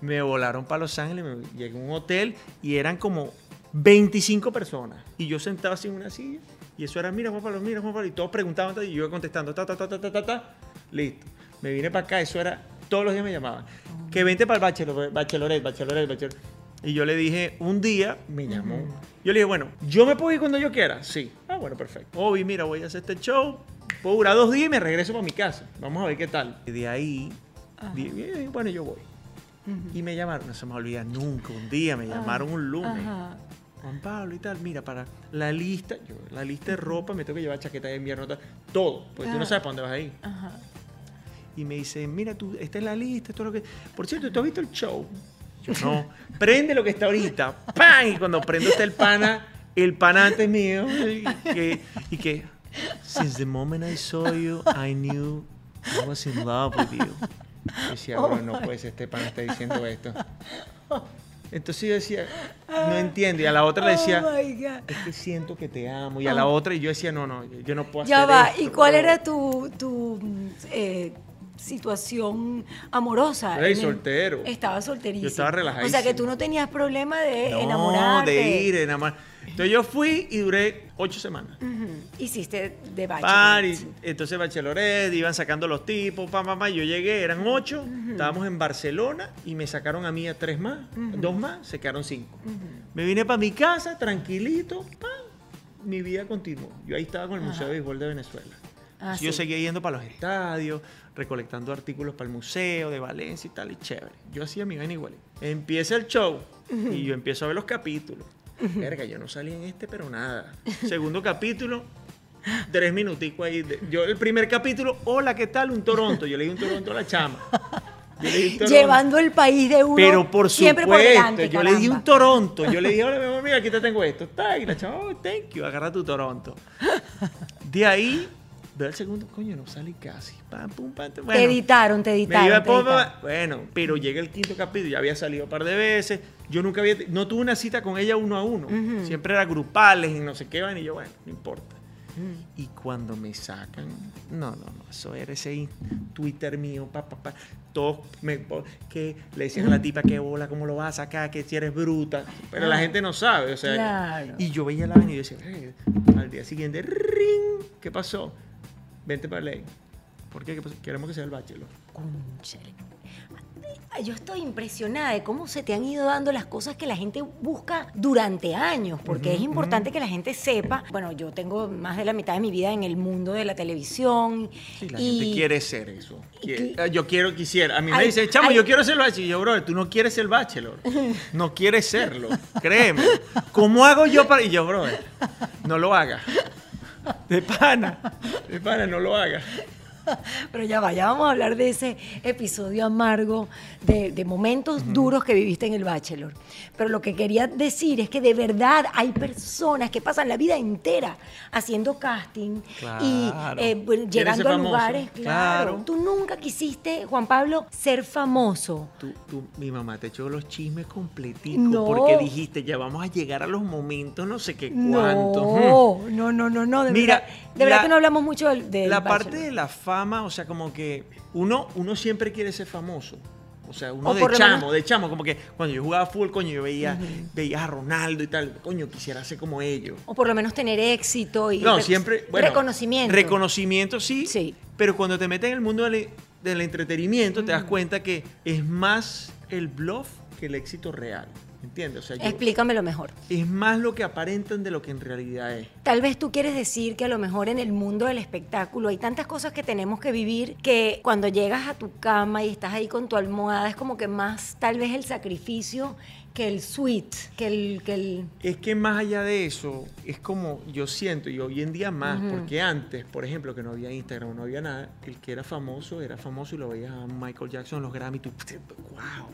[SPEAKER 2] Me volaron para Los Ángeles, me llegué a un hotel y eran como 25 personas. Y yo sentado así en una silla. Y eso era, mira, Juan Pablo, mira, Juan Pablo. Y todos preguntaban y yo iba contestando, ta, ta, ta, ta, ta, ta, ta. Listo. Me vine para acá, eso era, todos los días me llamaban. Que vente para el bachelor, bachelorette, bachelorette, bachelorette. Y yo le dije, un día me llamó. Yo le dije, bueno, ¿yo me puedo ir cuando yo quiera? Sí. Ah, bueno, perfecto. Obi, mira, voy a hacer este show. Puedo durar dos días y me regreso para mi casa. Vamos a ver qué tal. Y de ahí, dije, bueno, yo voy. Y me llamaron, no se me olvida nunca. Un día me llamaron un lunes.
[SPEAKER 1] Ajá.
[SPEAKER 2] Juan Pablo y tal, mira, para la lista, yo, la lista de ropa, me tengo que llevar chaqueta de invierno, tal, todo, porque tú no sabes para dónde vas a ir.
[SPEAKER 1] Ajá.
[SPEAKER 2] Y me dice, mira, tú, esta es la lista, esto es lo que... Por cierto, ¿tú has visto el show? Yo, no. Prende lo que está ahorita. ¡Pam! Y cuando prendo está el pana, el pana antes mío. Y que, y que, since the moment I saw you, I knew I was in love with you. Yo decía, bro, no puede ser, este pana está diciendo esto. Entonces yo decía, no entiendo. Y a la otra le decía,
[SPEAKER 1] Oh my God.
[SPEAKER 2] es que siento que te amo. Y a la otra, y yo decía, no, no, yo no puedo
[SPEAKER 1] Ya
[SPEAKER 2] hacer
[SPEAKER 1] va.
[SPEAKER 2] esto,
[SPEAKER 1] ¿Y cuál
[SPEAKER 2] bro".
[SPEAKER 1] era tu, tu eh, situación amorosa? El-
[SPEAKER 2] soltero.
[SPEAKER 1] Estaba solterísimo.
[SPEAKER 2] Yo estaba
[SPEAKER 1] O sea que tú no tenías problema de
[SPEAKER 2] No,
[SPEAKER 1] enamorarte.
[SPEAKER 2] de ir, enamorar. Entonces yo fui y duré ocho semanas.
[SPEAKER 1] Hiciste de bachelor.
[SPEAKER 2] Entonces bachelorette, iban sacando los tipos, pam, pam. Yo llegué, eran ocho, estábamos en Barcelona y me sacaron a mí a tres más, dos más, se quedaron cinco. Me vine para mi casa, tranquilito, pam, mi vida continuó. Yo ahí estaba con el Museo de Béisbol de Venezuela.
[SPEAKER 1] Ah,
[SPEAKER 2] yo seguía yendo para los estadios, recolectando artículos para el museo de Valencia y tal, y chévere. Yo hacía mi vaina igual. Empieza el show y yo empiezo a ver los capítulos. Verga, yo no salí en este, pero nada. Segundo capítulo, tres minuticos ahí. de- yo el primer capítulo, hola, ¿qué tal? Un Toronto. Yo le di un Toronto a la chama. Yo le di un Toronto.
[SPEAKER 1] Llevando el país de uno.
[SPEAKER 2] Pero por
[SPEAKER 1] siempre
[SPEAKER 2] supuesto,
[SPEAKER 1] por delante,
[SPEAKER 2] yo le di un. Toronto. Yo le dije, hola, mi amor, mira, aquí te tengo esto. Está, y la chava, oh, thank you, agarra tu Toronto. De ahí, veo el segundo, coño, no salí casi. Pam, pum, pam,
[SPEAKER 1] Te
[SPEAKER 2] bueno,
[SPEAKER 1] editaron, te
[SPEAKER 2] me
[SPEAKER 1] editaron.
[SPEAKER 2] iba
[SPEAKER 1] te editaron.
[SPEAKER 2] bueno, pero llega el quinto capítulo, ya había salido un par de veces. Yo nunca había, no tuve una cita con ella uno a uno. Siempre era grupales y no sé qué, van, y yo, bueno, no importa. Y cuando me sacan, no, no, no, eso era ese Twitter mío, pa, pa, pa, todos me, que le decían a la tipa que bola, cómo lo vas a sacar, que si eres bruta. Pero la
[SPEAKER 1] Ah.
[SPEAKER 2] gente no sabe, o sea.
[SPEAKER 1] Claro.
[SPEAKER 2] Y yo veía la vaina y decía, al día siguiente, ring, ¿qué pasó? Vente para ley. ¿Por qué? ¿Qué pasó? Queremos que sea el bachelor.
[SPEAKER 1] Cónchale. Yo estoy impresionada de cómo se te han ido dando las cosas que la gente busca durante años, porque es importante que la gente sepa. Bueno, yo tengo más de la mitad de mi vida en el mundo de la televisión.
[SPEAKER 2] Sí, la
[SPEAKER 1] y
[SPEAKER 2] gente quiere ser eso.
[SPEAKER 1] y
[SPEAKER 2] Quiere-
[SPEAKER 1] que-
[SPEAKER 2] ah, yo quiero, quisiera. A mí me dicen, chamo,
[SPEAKER 1] hay-
[SPEAKER 2] yo quiero ser el bachelor. Y yo, bro, tú no quieres ser el bachelor. No quieres serlo. Créeme. ¿Cómo hago yo para.? Y yo, bro, no lo hagas. De pana. De pana, no lo hagas.
[SPEAKER 1] Pero ya va, ya vamos a hablar de ese episodio amargo, de, de momentos duros que viviste en el Bachelor. Pero lo que quería decir es que de verdad hay personas que pasan la vida entera haciendo casting y eh, bueno,
[SPEAKER 2] ¿Quieres
[SPEAKER 1] llegando a
[SPEAKER 2] famoso?
[SPEAKER 1] lugares. Claro.
[SPEAKER 2] Claro.
[SPEAKER 1] Tú nunca quisiste, Juan Pablo, ser famoso.
[SPEAKER 2] Tú, tú, mi mamá te echó los chismes completicos
[SPEAKER 1] No.
[SPEAKER 2] porque dijiste, ya vamos a llegar a los momentos, no sé qué cuánto.
[SPEAKER 1] No, no, no, no, no. De
[SPEAKER 2] Mira,
[SPEAKER 1] verdad, de verdad
[SPEAKER 2] la-
[SPEAKER 1] que no hablamos mucho del, del
[SPEAKER 2] la
[SPEAKER 1] Bachelor.
[SPEAKER 2] parte de la fama, o sea, como que uno, uno siempre quiere ser famoso. O sea, uno
[SPEAKER 1] O
[SPEAKER 2] de chamo,
[SPEAKER 1] menos-
[SPEAKER 2] de chamo, como que cuando yo jugaba fútbol, coño, yo veía, veía a Ronaldo y tal, coño, quisiera ser como ellos.
[SPEAKER 1] O por lo menos tener éxito y
[SPEAKER 2] No, siempre. Bueno,
[SPEAKER 1] reconocimiento.
[SPEAKER 2] Reconocimiento, sí.
[SPEAKER 1] Sí.
[SPEAKER 2] Pero cuando te metes en el mundo del, del entretenimiento, te das cuenta que es más el bluff que el éxito real. ¿Entiendes? O sea, yo-
[SPEAKER 1] Explícamelo mejor.
[SPEAKER 2] es más lo que aparentan de lo que en realidad es.
[SPEAKER 1] Tal vez tú quieres decir que a lo mejor en el mundo del espectáculo hay tantas cosas que tenemos que vivir que cuando llegas a tu cama y estás ahí con tu almohada es como que más tal vez el sacrificio que el sweet, que el... Que el
[SPEAKER 2] Es que más allá de eso, es como yo siento, y hoy en día más, porque antes, por ejemplo, que no había Instagram, no había nada, el que era famoso era famoso y lo veías a Michael Jackson los Grammy, tú, wow.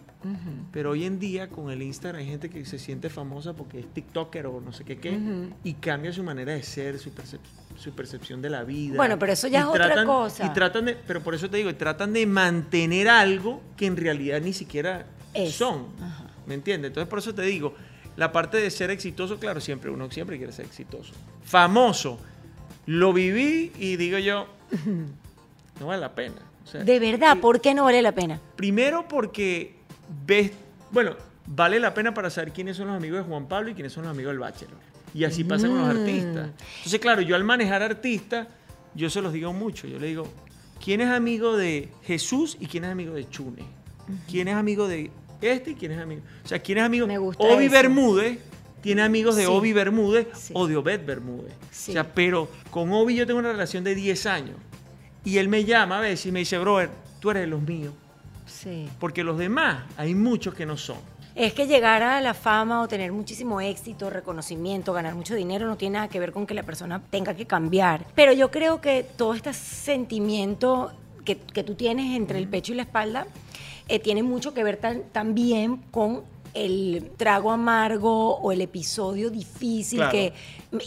[SPEAKER 2] Pero hoy en día con el Instagram hay gente que se siente famosa porque es TikToker o no sé qué qué, y cambia su manera de ser, su, percep- su percepción de la vida.
[SPEAKER 1] Bueno, pero eso ya
[SPEAKER 2] Y
[SPEAKER 1] es otra
[SPEAKER 2] tratan-
[SPEAKER 1] cosa.
[SPEAKER 2] Y tratan de, pero por eso te digo, tratan de mantener algo que en realidad ni siquiera
[SPEAKER 1] Es.
[SPEAKER 2] son. ¿Me entiendes? Entonces, por eso te digo, la parte de ser exitoso, claro, siempre uno siempre quiere ser exitoso. Famoso, lo viví y digo yo, no vale la pena. O sea,
[SPEAKER 1] de verdad, ¿por qué no vale la pena?
[SPEAKER 2] Primero porque ves, bueno, vale la pena para saber quiénes son los amigos de Juan Pablo y quiénes son los amigos del Bachelor. Y así pasa con los
[SPEAKER 1] Mm.
[SPEAKER 2] artistas. Entonces, claro, yo al manejar artistas, yo se los digo mucho. Yo le digo, ¿quién es amigo de Jesús y quién es amigo de Chune? ¿Quién es amigo de este y quién es amigo? O sea, ¿quién es amigo?
[SPEAKER 1] Me gusta
[SPEAKER 2] Obi
[SPEAKER 1] eso.
[SPEAKER 2] Bermúdez tiene amigos de
[SPEAKER 1] Sí.
[SPEAKER 2] Obi Bermúdez
[SPEAKER 1] Sí.
[SPEAKER 2] o de Obed Bermúdez.
[SPEAKER 1] Sí.
[SPEAKER 2] O sea, pero con Obi yo tengo una relación de 10 años. Y él me llama a veces y me dice, brother, tú eres de los míos.
[SPEAKER 1] Sí.
[SPEAKER 2] Porque los demás, hay muchos que no son.
[SPEAKER 1] Es que llegar a la fama o tener muchísimo éxito, reconocimiento, ganar mucho dinero no tiene nada que ver con que la persona tenga que cambiar. Pero yo creo que todo este sentimiento que, que tú tienes entre el pecho y la espalda eh, tiene mucho que ver tan- también con el trago amargo o el episodio difícil
[SPEAKER 2] Claro.
[SPEAKER 1] que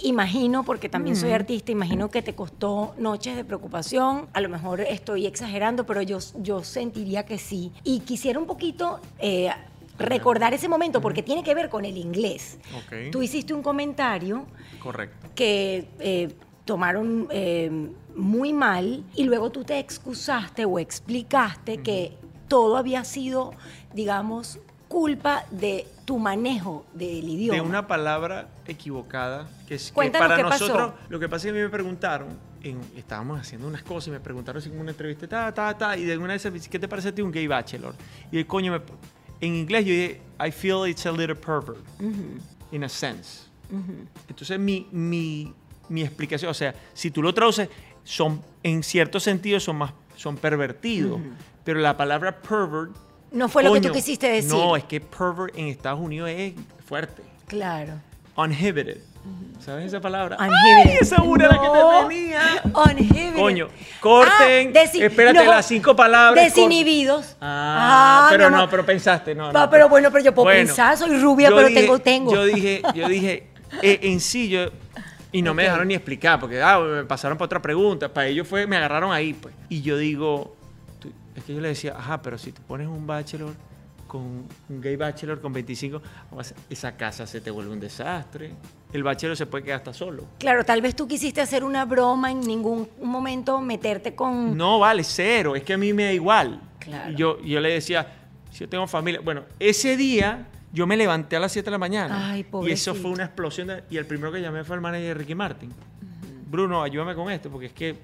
[SPEAKER 1] imagino, porque también soy artista, imagino que te costó noches de preocupación. A lo mejor estoy exagerando, pero yo, yo sentiría que sí. Y quisiera un poquito eh, recordar ese momento, porque tiene que ver con el inglés. Tú hiciste un comentario
[SPEAKER 2] Correcto.
[SPEAKER 1] que eh, tomaron eh, muy mal y luego tú te excusaste o explicaste que todo había sido, digamos, culpa de tu manejo del idioma.
[SPEAKER 2] De una palabra equivocada que es que para
[SPEAKER 1] qué pasó.
[SPEAKER 2] nosotros, lo que pasa es que a mí me preguntaron, en- estábamos haciendo unas cosas y me preguntaron así como una entrevista, ta, ta, ta, y de una vez, ¿qué te parece a ti un gay bachelor? Y el coño, me, en inglés yo dije, I feel it's a little pervert, in a sense. Entonces mi, mi, mi explicación, o sea, si tú lo traduces, son, en cierto sentido son más, son pervertidos, pero la palabra pervert
[SPEAKER 1] No fue lo que tú quisiste decir.
[SPEAKER 2] No, es que pervert en Estados Unidos es fuerte.
[SPEAKER 1] Claro.
[SPEAKER 2] Uninhibited. ¿Sabes esa palabra?
[SPEAKER 1] Uninhibited.
[SPEAKER 2] ¡Ay, esa una la que
[SPEAKER 1] No.
[SPEAKER 2] te tenía!
[SPEAKER 1] Uninhibited.
[SPEAKER 2] Coño, corten.
[SPEAKER 1] Ah,
[SPEAKER 2] espérate,
[SPEAKER 1] no,
[SPEAKER 2] las cinco palabras.
[SPEAKER 1] Desinhibidos.
[SPEAKER 2] Ah, pero
[SPEAKER 1] mi
[SPEAKER 2] no, pero pensaste, no. No,
[SPEAKER 1] pero bueno, pero yo puedo pensar, soy rubia, pero
[SPEAKER 2] dije-
[SPEAKER 1] tengo- tengo.
[SPEAKER 2] Yo dije, yo dije, eh, en sí, yo. Y no me dejaron ni explicar, porque ah, me pasaron para otra pregunta. Para ellos fue, me agarraron ahí, pues. Y yo digo, es que yo le decía, ajá, pero si tú pones un bachelor con un gay bachelor con 25, vamos a hacer- esa casa se te vuelve un desastre. El bachelor se puede quedar hasta solo.
[SPEAKER 1] Claro, tal vez tú quisiste hacer una broma en ningún momento meterte con...
[SPEAKER 2] No vale, cero. Es que a mí me da igual.
[SPEAKER 1] Claro.
[SPEAKER 2] Yo, yo le decía, si yo tengo familia. Bueno, ese día yo me levanté a las 7 de la mañana.
[SPEAKER 1] Ay,
[SPEAKER 2] y eso fue una explosión. de- y el primero que llamé fue el manager Ricky Martin. Bruno, ayúdame con esto, porque es que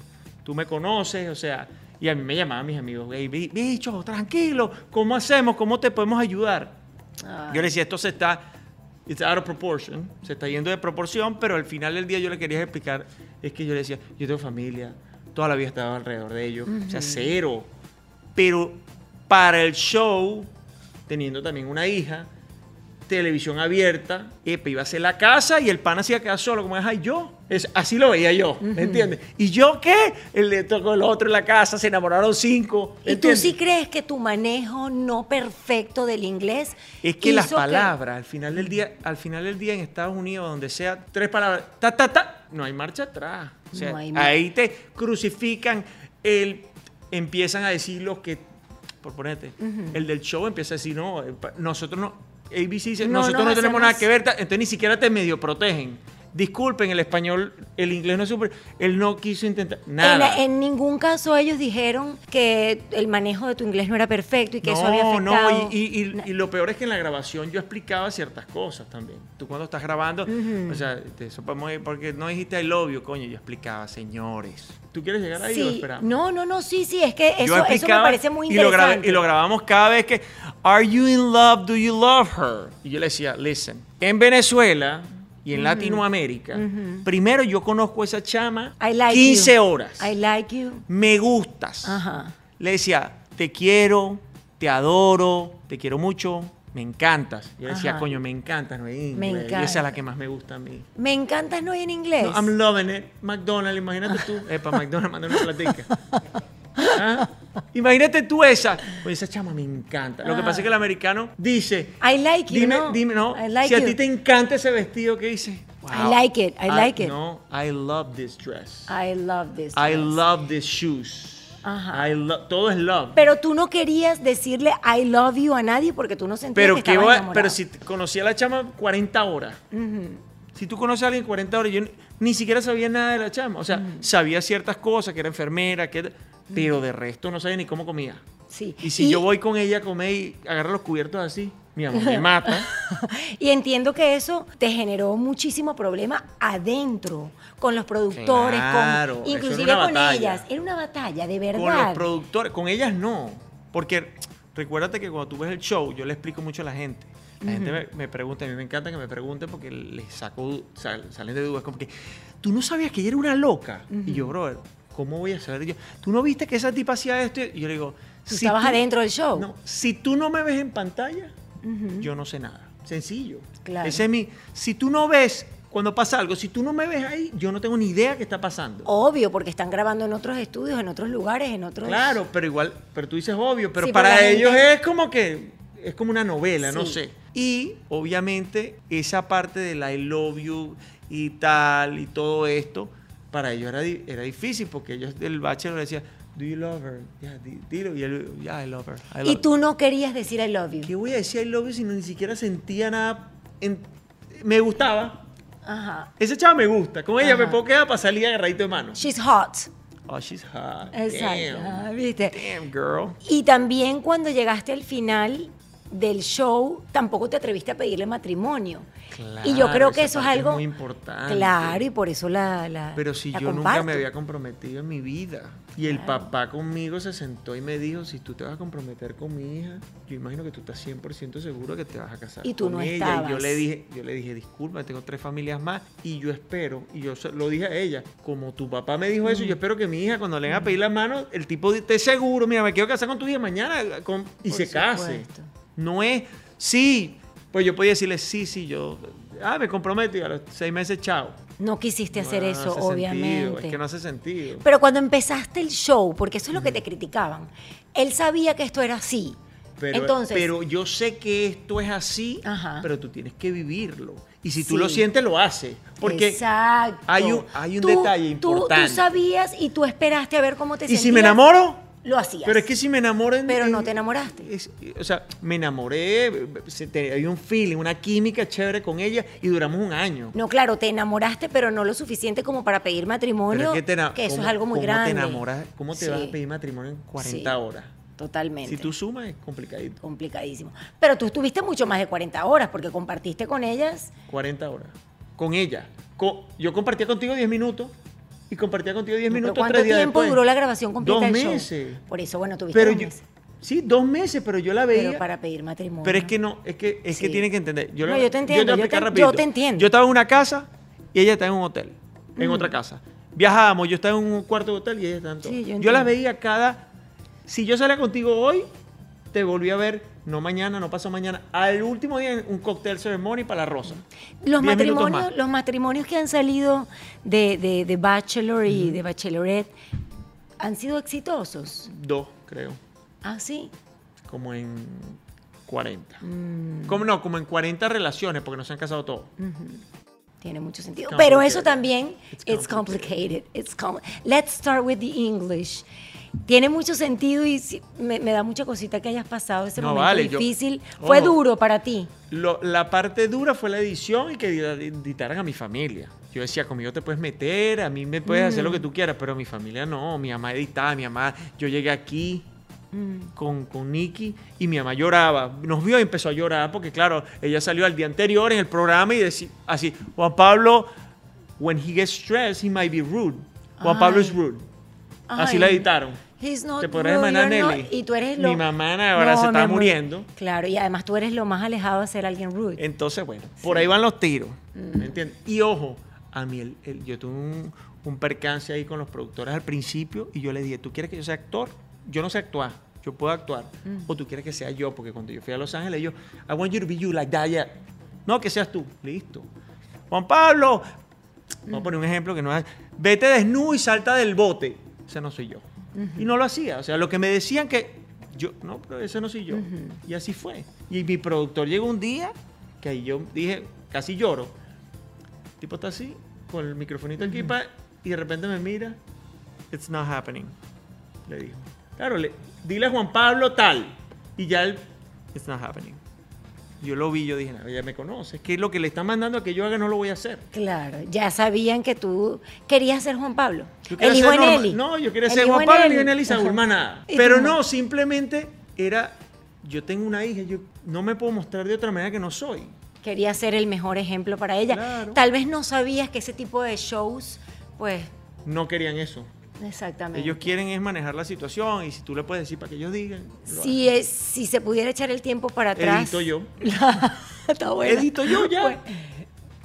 [SPEAKER 2] tú me conoces, o sea. Y a mí me llamaban mis amigos, hey, bi- bicho, tranquilo, ¿cómo hacemos? ¿Cómo te podemos ayudar?
[SPEAKER 1] Ay.
[SPEAKER 2] Yo le decía, esto se está, it's out of proportion, se está yendo de proporción, pero al final del día yo le quería explicar, es que yo le decía, yo tengo familia, toda la vida he estado alrededor de ellos, o sea, cero. Pero para el show, teniendo también una hija, televisión abierta, epa, iba a ser la casa y el pana se iba a quedar solo, como es, ay, yo. Es, así lo veía yo, ¿me entiendes? ¿Y yo qué? Él le tocó el otro en la casa, se enamoraron cinco.
[SPEAKER 1] ¿Y tú sí crees que tu manejo no perfecto del inglés
[SPEAKER 2] Es que las palabras, al final del día, al final del día en Estados Unidos, donde sea tres palabras, ta, ta, ta, no hay marcha atrás. O sea,
[SPEAKER 1] No hay mar-
[SPEAKER 2] ahí te crucifican, el, empiezan a decir los que, por ponerte, el del show empieza a decir, no, eh, nosotros no, ABC dice,
[SPEAKER 1] No
[SPEAKER 2] nosotros
[SPEAKER 1] nos
[SPEAKER 2] no tenemos nada que ver, entonces ni siquiera te medio protegen. Disculpen, el español, el inglés no es súper, él no quiso intentar, nada.
[SPEAKER 1] En, en ningún caso ellos dijeron que el manejo de tu inglés no era perfecto y que eso había
[SPEAKER 2] No,
[SPEAKER 1] afectado.
[SPEAKER 2] no, y, y- y- y lo peor es que en la grabación yo explicaba ciertas cosas también. Tú cuando estás grabando, o sea, eso porque no dijiste I love you, coño, yo explicaba, señores. ¿Tú quieres llegar ahí o
[SPEAKER 1] Sí,
[SPEAKER 2] esperamos?
[SPEAKER 1] no, no, no, sí, sí, es que eso, eso me parece muy
[SPEAKER 2] y lo, grabé-
[SPEAKER 1] interesante.
[SPEAKER 2] y lo grabamos cada vez que, Are you in love? Do you love her? Y yo le decía, listen, en Venezuela y en Latinoamérica, primero yo conozco a esa chama
[SPEAKER 1] I like
[SPEAKER 2] 15
[SPEAKER 1] you.
[SPEAKER 2] horas.
[SPEAKER 1] I like you.
[SPEAKER 2] Me gustas. Le decía, te quiero, te adoro, te quiero mucho, me encantas. Yo le decía,
[SPEAKER 1] Ajá.
[SPEAKER 2] coño, me encantas, no es inglés.
[SPEAKER 1] Me
[SPEAKER 2] Y esa
[SPEAKER 1] encanta.
[SPEAKER 2] es la que más me gusta a mí.
[SPEAKER 1] Me encantas no en inglés.
[SPEAKER 2] No, I'm loving it. McDonald's, imagínate tú. Epa, McDonald's, mándame una platica. ¿Ah? Imagínate tú esa. Pues esa chama me encanta. Lo que pasa es que el americano dice.
[SPEAKER 1] I like you,
[SPEAKER 2] Dime,
[SPEAKER 1] ¿no?
[SPEAKER 2] dime, no.
[SPEAKER 1] I like
[SPEAKER 2] si a ti te encanta ese vestido, ¿qué dices?
[SPEAKER 1] I like it, I like it.
[SPEAKER 2] No, I love this dress.
[SPEAKER 1] I love this.
[SPEAKER 2] I
[SPEAKER 1] dress.
[SPEAKER 2] love these shoes.
[SPEAKER 1] Ajá.
[SPEAKER 2] I lo- todo es love.
[SPEAKER 1] Pero tú no querías decirle I love you a nadie porque tú no sentías
[SPEAKER 2] Pero,
[SPEAKER 1] que
[SPEAKER 2] qué
[SPEAKER 1] estabas
[SPEAKER 2] voy a-
[SPEAKER 1] enamorado.
[SPEAKER 2] pero si conocí a la chama 40 horas. Si tú conoces a alguien 40 horas, yo ni, ni siquiera sabía nada de la chama. O sea, sabía ciertas cosas, que era enfermera, que, pero de resto no sabía ni cómo comía.
[SPEAKER 1] Sí.
[SPEAKER 2] Y si yo voy con ella a comer y agarra los cubiertos así, mi amor, me mata.
[SPEAKER 1] Y entiendo que eso te generó muchísimo problema adentro, con los productores,
[SPEAKER 2] Claro,
[SPEAKER 1] con, inclusive con
[SPEAKER 2] batalla.
[SPEAKER 1] ellas. Era una batalla, de verdad.
[SPEAKER 2] Con los productores, con ellas no. Porque recuérdate que cuando tú ves el show, yo le explico mucho a la gente. La gente me, me pregunta, a mí me encanta que me pregunten porque les saco, sal- salen de dudas. Como que, tú no sabías que ella era una loca. Y yo, brother, ¿cómo voy a saber yo? ¿Tú no viste que esa tipa hacía esto? Y yo le digo,
[SPEAKER 1] Tú estabas adentro del show.
[SPEAKER 2] No, si tú no me ves en pantalla, yo no sé nada. Sencillo.
[SPEAKER 1] Claro.
[SPEAKER 2] Ese es mi. Si tú no ves cuando pasa algo, si tú no me ves ahí, yo no tengo ni idea qué está pasando.
[SPEAKER 1] Obvio, porque están grabando en otros estudios, en otros lugares, en otros...
[SPEAKER 2] Claro, pero igual, pero tú dices obvio, pero
[SPEAKER 1] Sí,
[SPEAKER 2] para ellos
[SPEAKER 1] gente-
[SPEAKER 2] es como que es como una novela, no sé. Y obviamente esa parte del I love you y tal y todo esto, para ellos era, era difícil porque ellos del bachelor le decían, do you love her? Yeah, di- dilo. Y él, yeah, I love her. I
[SPEAKER 1] Y
[SPEAKER 2] love
[SPEAKER 1] tú no querías decir I love you.
[SPEAKER 2] ¿Qué voy a decir I love you si no ni siquiera sentía nada? en- me gustaba.
[SPEAKER 1] Ajá.
[SPEAKER 2] Esa chava me gusta. Con ella
[SPEAKER 1] Ajá.
[SPEAKER 2] me puedo quedar para salir agarradito de mano.
[SPEAKER 1] She's hot.
[SPEAKER 2] Oh, she's hot.
[SPEAKER 1] Exacto.
[SPEAKER 2] Damn.
[SPEAKER 1] ¿Viste?
[SPEAKER 2] Damn, girl.
[SPEAKER 1] Y también cuando llegaste al final del show, tampoco te atreviste a pedirle matrimonio. y yo creo que eso es algo
[SPEAKER 2] muy importante.
[SPEAKER 1] Claro, y por eso la, la
[SPEAKER 2] Pero si
[SPEAKER 1] la
[SPEAKER 2] yo nunca me había comprometido en mi vida. Y el papá conmigo se sentó y me dijo, si tú te vas a comprometer con mi hija, yo imagino que tú estás 100% seguro que te vas a casar
[SPEAKER 1] Y tú
[SPEAKER 2] con
[SPEAKER 1] no
[SPEAKER 2] ella. Y yo
[SPEAKER 1] estabas.
[SPEAKER 2] le dije, yo le dije, disculpa, tengo tres familias más y yo espero, y yo lo dije a ella, como tu papá me dijo eso, yo espero que mi hija cuando le venga a pedir la mano, el tipo esté seguro, mira, me quiero casar con tu hija mañana con- y
[SPEAKER 1] Por
[SPEAKER 2] se case. No es, sí, pues yo podía decirle, sí, sí, yo, ah, me comprometo y a los seis meses, chao.
[SPEAKER 1] No quisiste hacer
[SPEAKER 2] No
[SPEAKER 1] eso,
[SPEAKER 2] hace
[SPEAKER 1] obviamente.
[SPEAKER 2] sentido, es que no hace sentido.
[SPEAKER 1] Pero cuando empezaste el show, porque eso es lo que te criticaban, él sabía que esto era así.
[SPEAKER 2] Pero,
[SPEAKER 1] Entonces,
[SPEAKER 2] pero yo sé que esto es así,
[SPEAKER 1] Ajá.
[SPEAKER 2] pero tú tienes que vivirlo. Y si tú
[SPEAKER 1] Sí.
[SPEAKER 2] lo sientes, lo haces. Porque
[SPEAKER 1] Exacto.
[SPEAKER 2] hay un- hay un
[SPEAKER 1] Tú-
[SPEAKER 2] detalle importante.
[SPEAKER 1] Tú, sabías y tú esperaste a ver cómo te
[SPEAKER 2] ¿Y
[SPEAKER 1] sentías.
[SPEAKER 2] si me enamoro?
[SPEAKER 1] Lo hacías.
[SPEAKER 2] Pero es que si me enamoro en-
[SPEAKER 1] Pero no te enamoraste.
[SPEAKER 2] es- o sea, me enamoré, se te- había un feeling, una química chévere con ella y duramos un año.
[SPEAKER 1] No, claro, te enamoraste, pero no lo suficiente como para pedir matrimonio,
[SPEAKER 2] es que, te
[SPEAKER 1] que eso
[SPEAKER 2] ¿cómo-
[SPEAKER 1] es algo muy
[SPEAKER 2] cómo
[SPEAKER 1] grande.
[SPEAKER 2] Te enamoras, ¿Cómo te vas a pedir matrimonio en 40
[SPEAKER 1] Sí.
[SPEAKER 2] horas?
[SPEAKER 1] Totalmente.
[SPEAKER 2] Si tú sumas es complicadito.
[SPEAKER 1] Complicadísimo. Pero tú estuviste mucho más de 40 horas porque compartiste con ellas.
[SPEAKER 2] 40 horas. Con ella. Yo compartía contigo 10 minutos y compartía contigo 10
[SPEAKER 1] Pero
[SPEAKER 2] minutos
[SPEAKER 1] ¿Cuánto
[SPEAKER 2] tres días
[SPEAKER 1] tiempo
[SPEAKER 2] después.
[SPEAKER 1] duró la grabación completa
[SPEAKER 2] Dos
[SPEAKER 1] del show?
[SPEAKER 2] meses.
[SPEAKER 1] Por eso, bueno, tuviste
[SPEAKER 2] Pero
[SPEAKER 1] dos
[SPEAKER 2] yo,
[SPEAKER 1] meses.
[SPEAKER 2] sí, dos meses, pero yo la veía.
[SPEAKER 1] Pero para pedir matrimonio.
[SPEAKER 2] Pero es que no, es que, es que
[SPEAKER 1] Sí.
[SPEAKER 2] tiene que entender. Yo,
[SPEAKER 1] No,
[SPEAKER 2] le-
[SPEAKER 1] yo te entiendo,
[SPEAKER 2] voy a
[SPEAKER 1] yo te- yo te entiendo.
[SPEAKER 2] Yo estaba en una casa y ella estaba en un hotel, en
[SPEAKER 1] Mm.
[SPEAKER 2] otra casa. Viajábamos, yo estaba en un cuarto de hotel y ella estaba en todo.
[SPEAKER 1] Sí, yo
[SPEAKER 2] yo las veía cada... Si yo salía contigo hoy, te volví a ver, no mañana, no pasó mañana, al último día un cóctel ceremony para la rosa.
[SPEAKER 1] Los
[SPEAKER 2] 10 minutos
[SPEAKER 1] matrimonios, los matrimonios que han salido de, de, de Bachelor y de Bachelorette han sido exitosos.
[SPEAKER 2] Dos, creo,
[SPEAKER 1] Ah, sí.
[SPEAKER 2] como en 40.
[SPEAKER 1] Mm,
[SPEAKER 2] Como no, como en 40 relaciones, porque no se han casado todos.
[SPEAKER 1] tiene mucho sentido.
[SPEAKER 2] Complicated.
[SPEAKER 1] Pero eso también,
[SPEAKER 2] It's
[SPEAKER 1] it's complicated. It's com- Let's start with the English. Tiene mucho sentido y me, me da mucha cosita que hayas pasado ese
[SPEAKER 2] No,
[SPEAKER 1] momento
[SPEAKER 2] vale, yo-
[SPEAKER 1] difícil. Fue
[SPEAKER 2] Ojo.
[SPEAKER 1] duro para ti.
[SPEAKER 2] Lo- la parte dura fue la edición y que editaran a mi familia. Yo decía, conmigo te puedes meter, a mí me puedes hacer
[SPEAKER 1] Mm.
[SPEAKER 2] lo que tú quieras, pero mi familia no. Mi mamá editaba, mi mamá, yo llegué aquí
[SPEAKER 1] Mm.
[SPEAKER 2] con, con Nicky y mi mamá lloraba. Nos vio y empezó a llorar porque, claro, ella salió al día anterior en el programa y decía así, Juan Pablo, when he gets stressed, he might be rude. Juan Pablo es
[SPEAKER 1] Ay.
[SPEAKER 2] Así la editaron.
[SPEAKER 1] Not
[SPEAKER 2] Te podrás imaginar, Nelly.
[SPEAKER 1] not- y tú eres
[SPEAKER 2] Mi
[SPEAKER 1] lo...
[SPEAKER 2] mamá ahora se
[SPEAKER 1] mi
[SPEAKER 2] está muriendo.
[SPEAKER 1] Claro, y además tú eres lo más alejado de ser alguien rude.
[SPEAKER 2] Entonces, bueno, por ahí van los tiros.
[SPEAKER 1] Mm.
[SPEAKER 2] ¿Me entiendes? Y ojo, a mí el- el- yo tuve un, un percance ahí con los productores al principio y yo le dije, ¿tú quieres que yo sea actor? Yo no sé actuar, yo puedo actuar.
[SPEAKER 1] Mm.
[SPEAKER 2] O tú quieres que sea yo, porque cuando yo fui a Los Ángeles, yo, I want you to be you like that, yeah. No, que seas tú. Listo. Juan Pablo, vamos a poner un ejemplo que no es, vete desnudo y salta del bote. Ese no soy yo. Y no lo hacía. O sea, lo que me decían que yo, no, pero ese no soy yo. Y así fue. Y mi productor llegó un día que ahí yo dije, casi lloro. El tipo está así, con el microfonito aquí, pa, y de repente me mira, it's not happening. Le dijo. Claro, le, dile a Juan Pablo tal. Y ya él, it's not happening. Yo lo vi, yo dije, no, ya me conoce. Es que lo que le están mandando a que yo haga no lo voy a hacer.
[SPEAKER 1] Claro, ya sabían que tú querías ser Juan Pablo.
[SPEAKER 2] Yo quería
[SPEAKER 1] El hijo
[SPEAKER 2] ser
[SPEAKER 1] Nelly.
[SPEAKER 2] No, yo quería
[SPEAKER 1] El
[SPEAKER 2] ser Juan Pablo y
[SPEAKER 1] Nelly.
[SPEAKER 2] Nada.
[SPEAKER 1] ¿Y
[SPEAKER 2] Pero no, simplemente era, yo tengo una hija, yo no me puedo mostrar de otra manera que no soy.
[SPEAKER 1] Querías ser el mejor ejemplo para ella.
[SPEAKER 2] Claro.
[SPEAKER 1] Tal vez no sabías que ese tipo de shows, pues,
[SPEAKER 2] No querían eso.
[SPEAKER 1] Exactamente.
[SPEAKER 2] Ellos quieren es manejar la situación y si tú le puedes decir para que ellos digan.
[SPEAKER 1] si, es, si se pudiera echar el tiempo para atrás.
[SPEAKER 2] Edito yo.
[SPEAKER 1] Está bueno.
[SPEAKER 2] Edito yo ya.
[SPEAKER 1] Pues,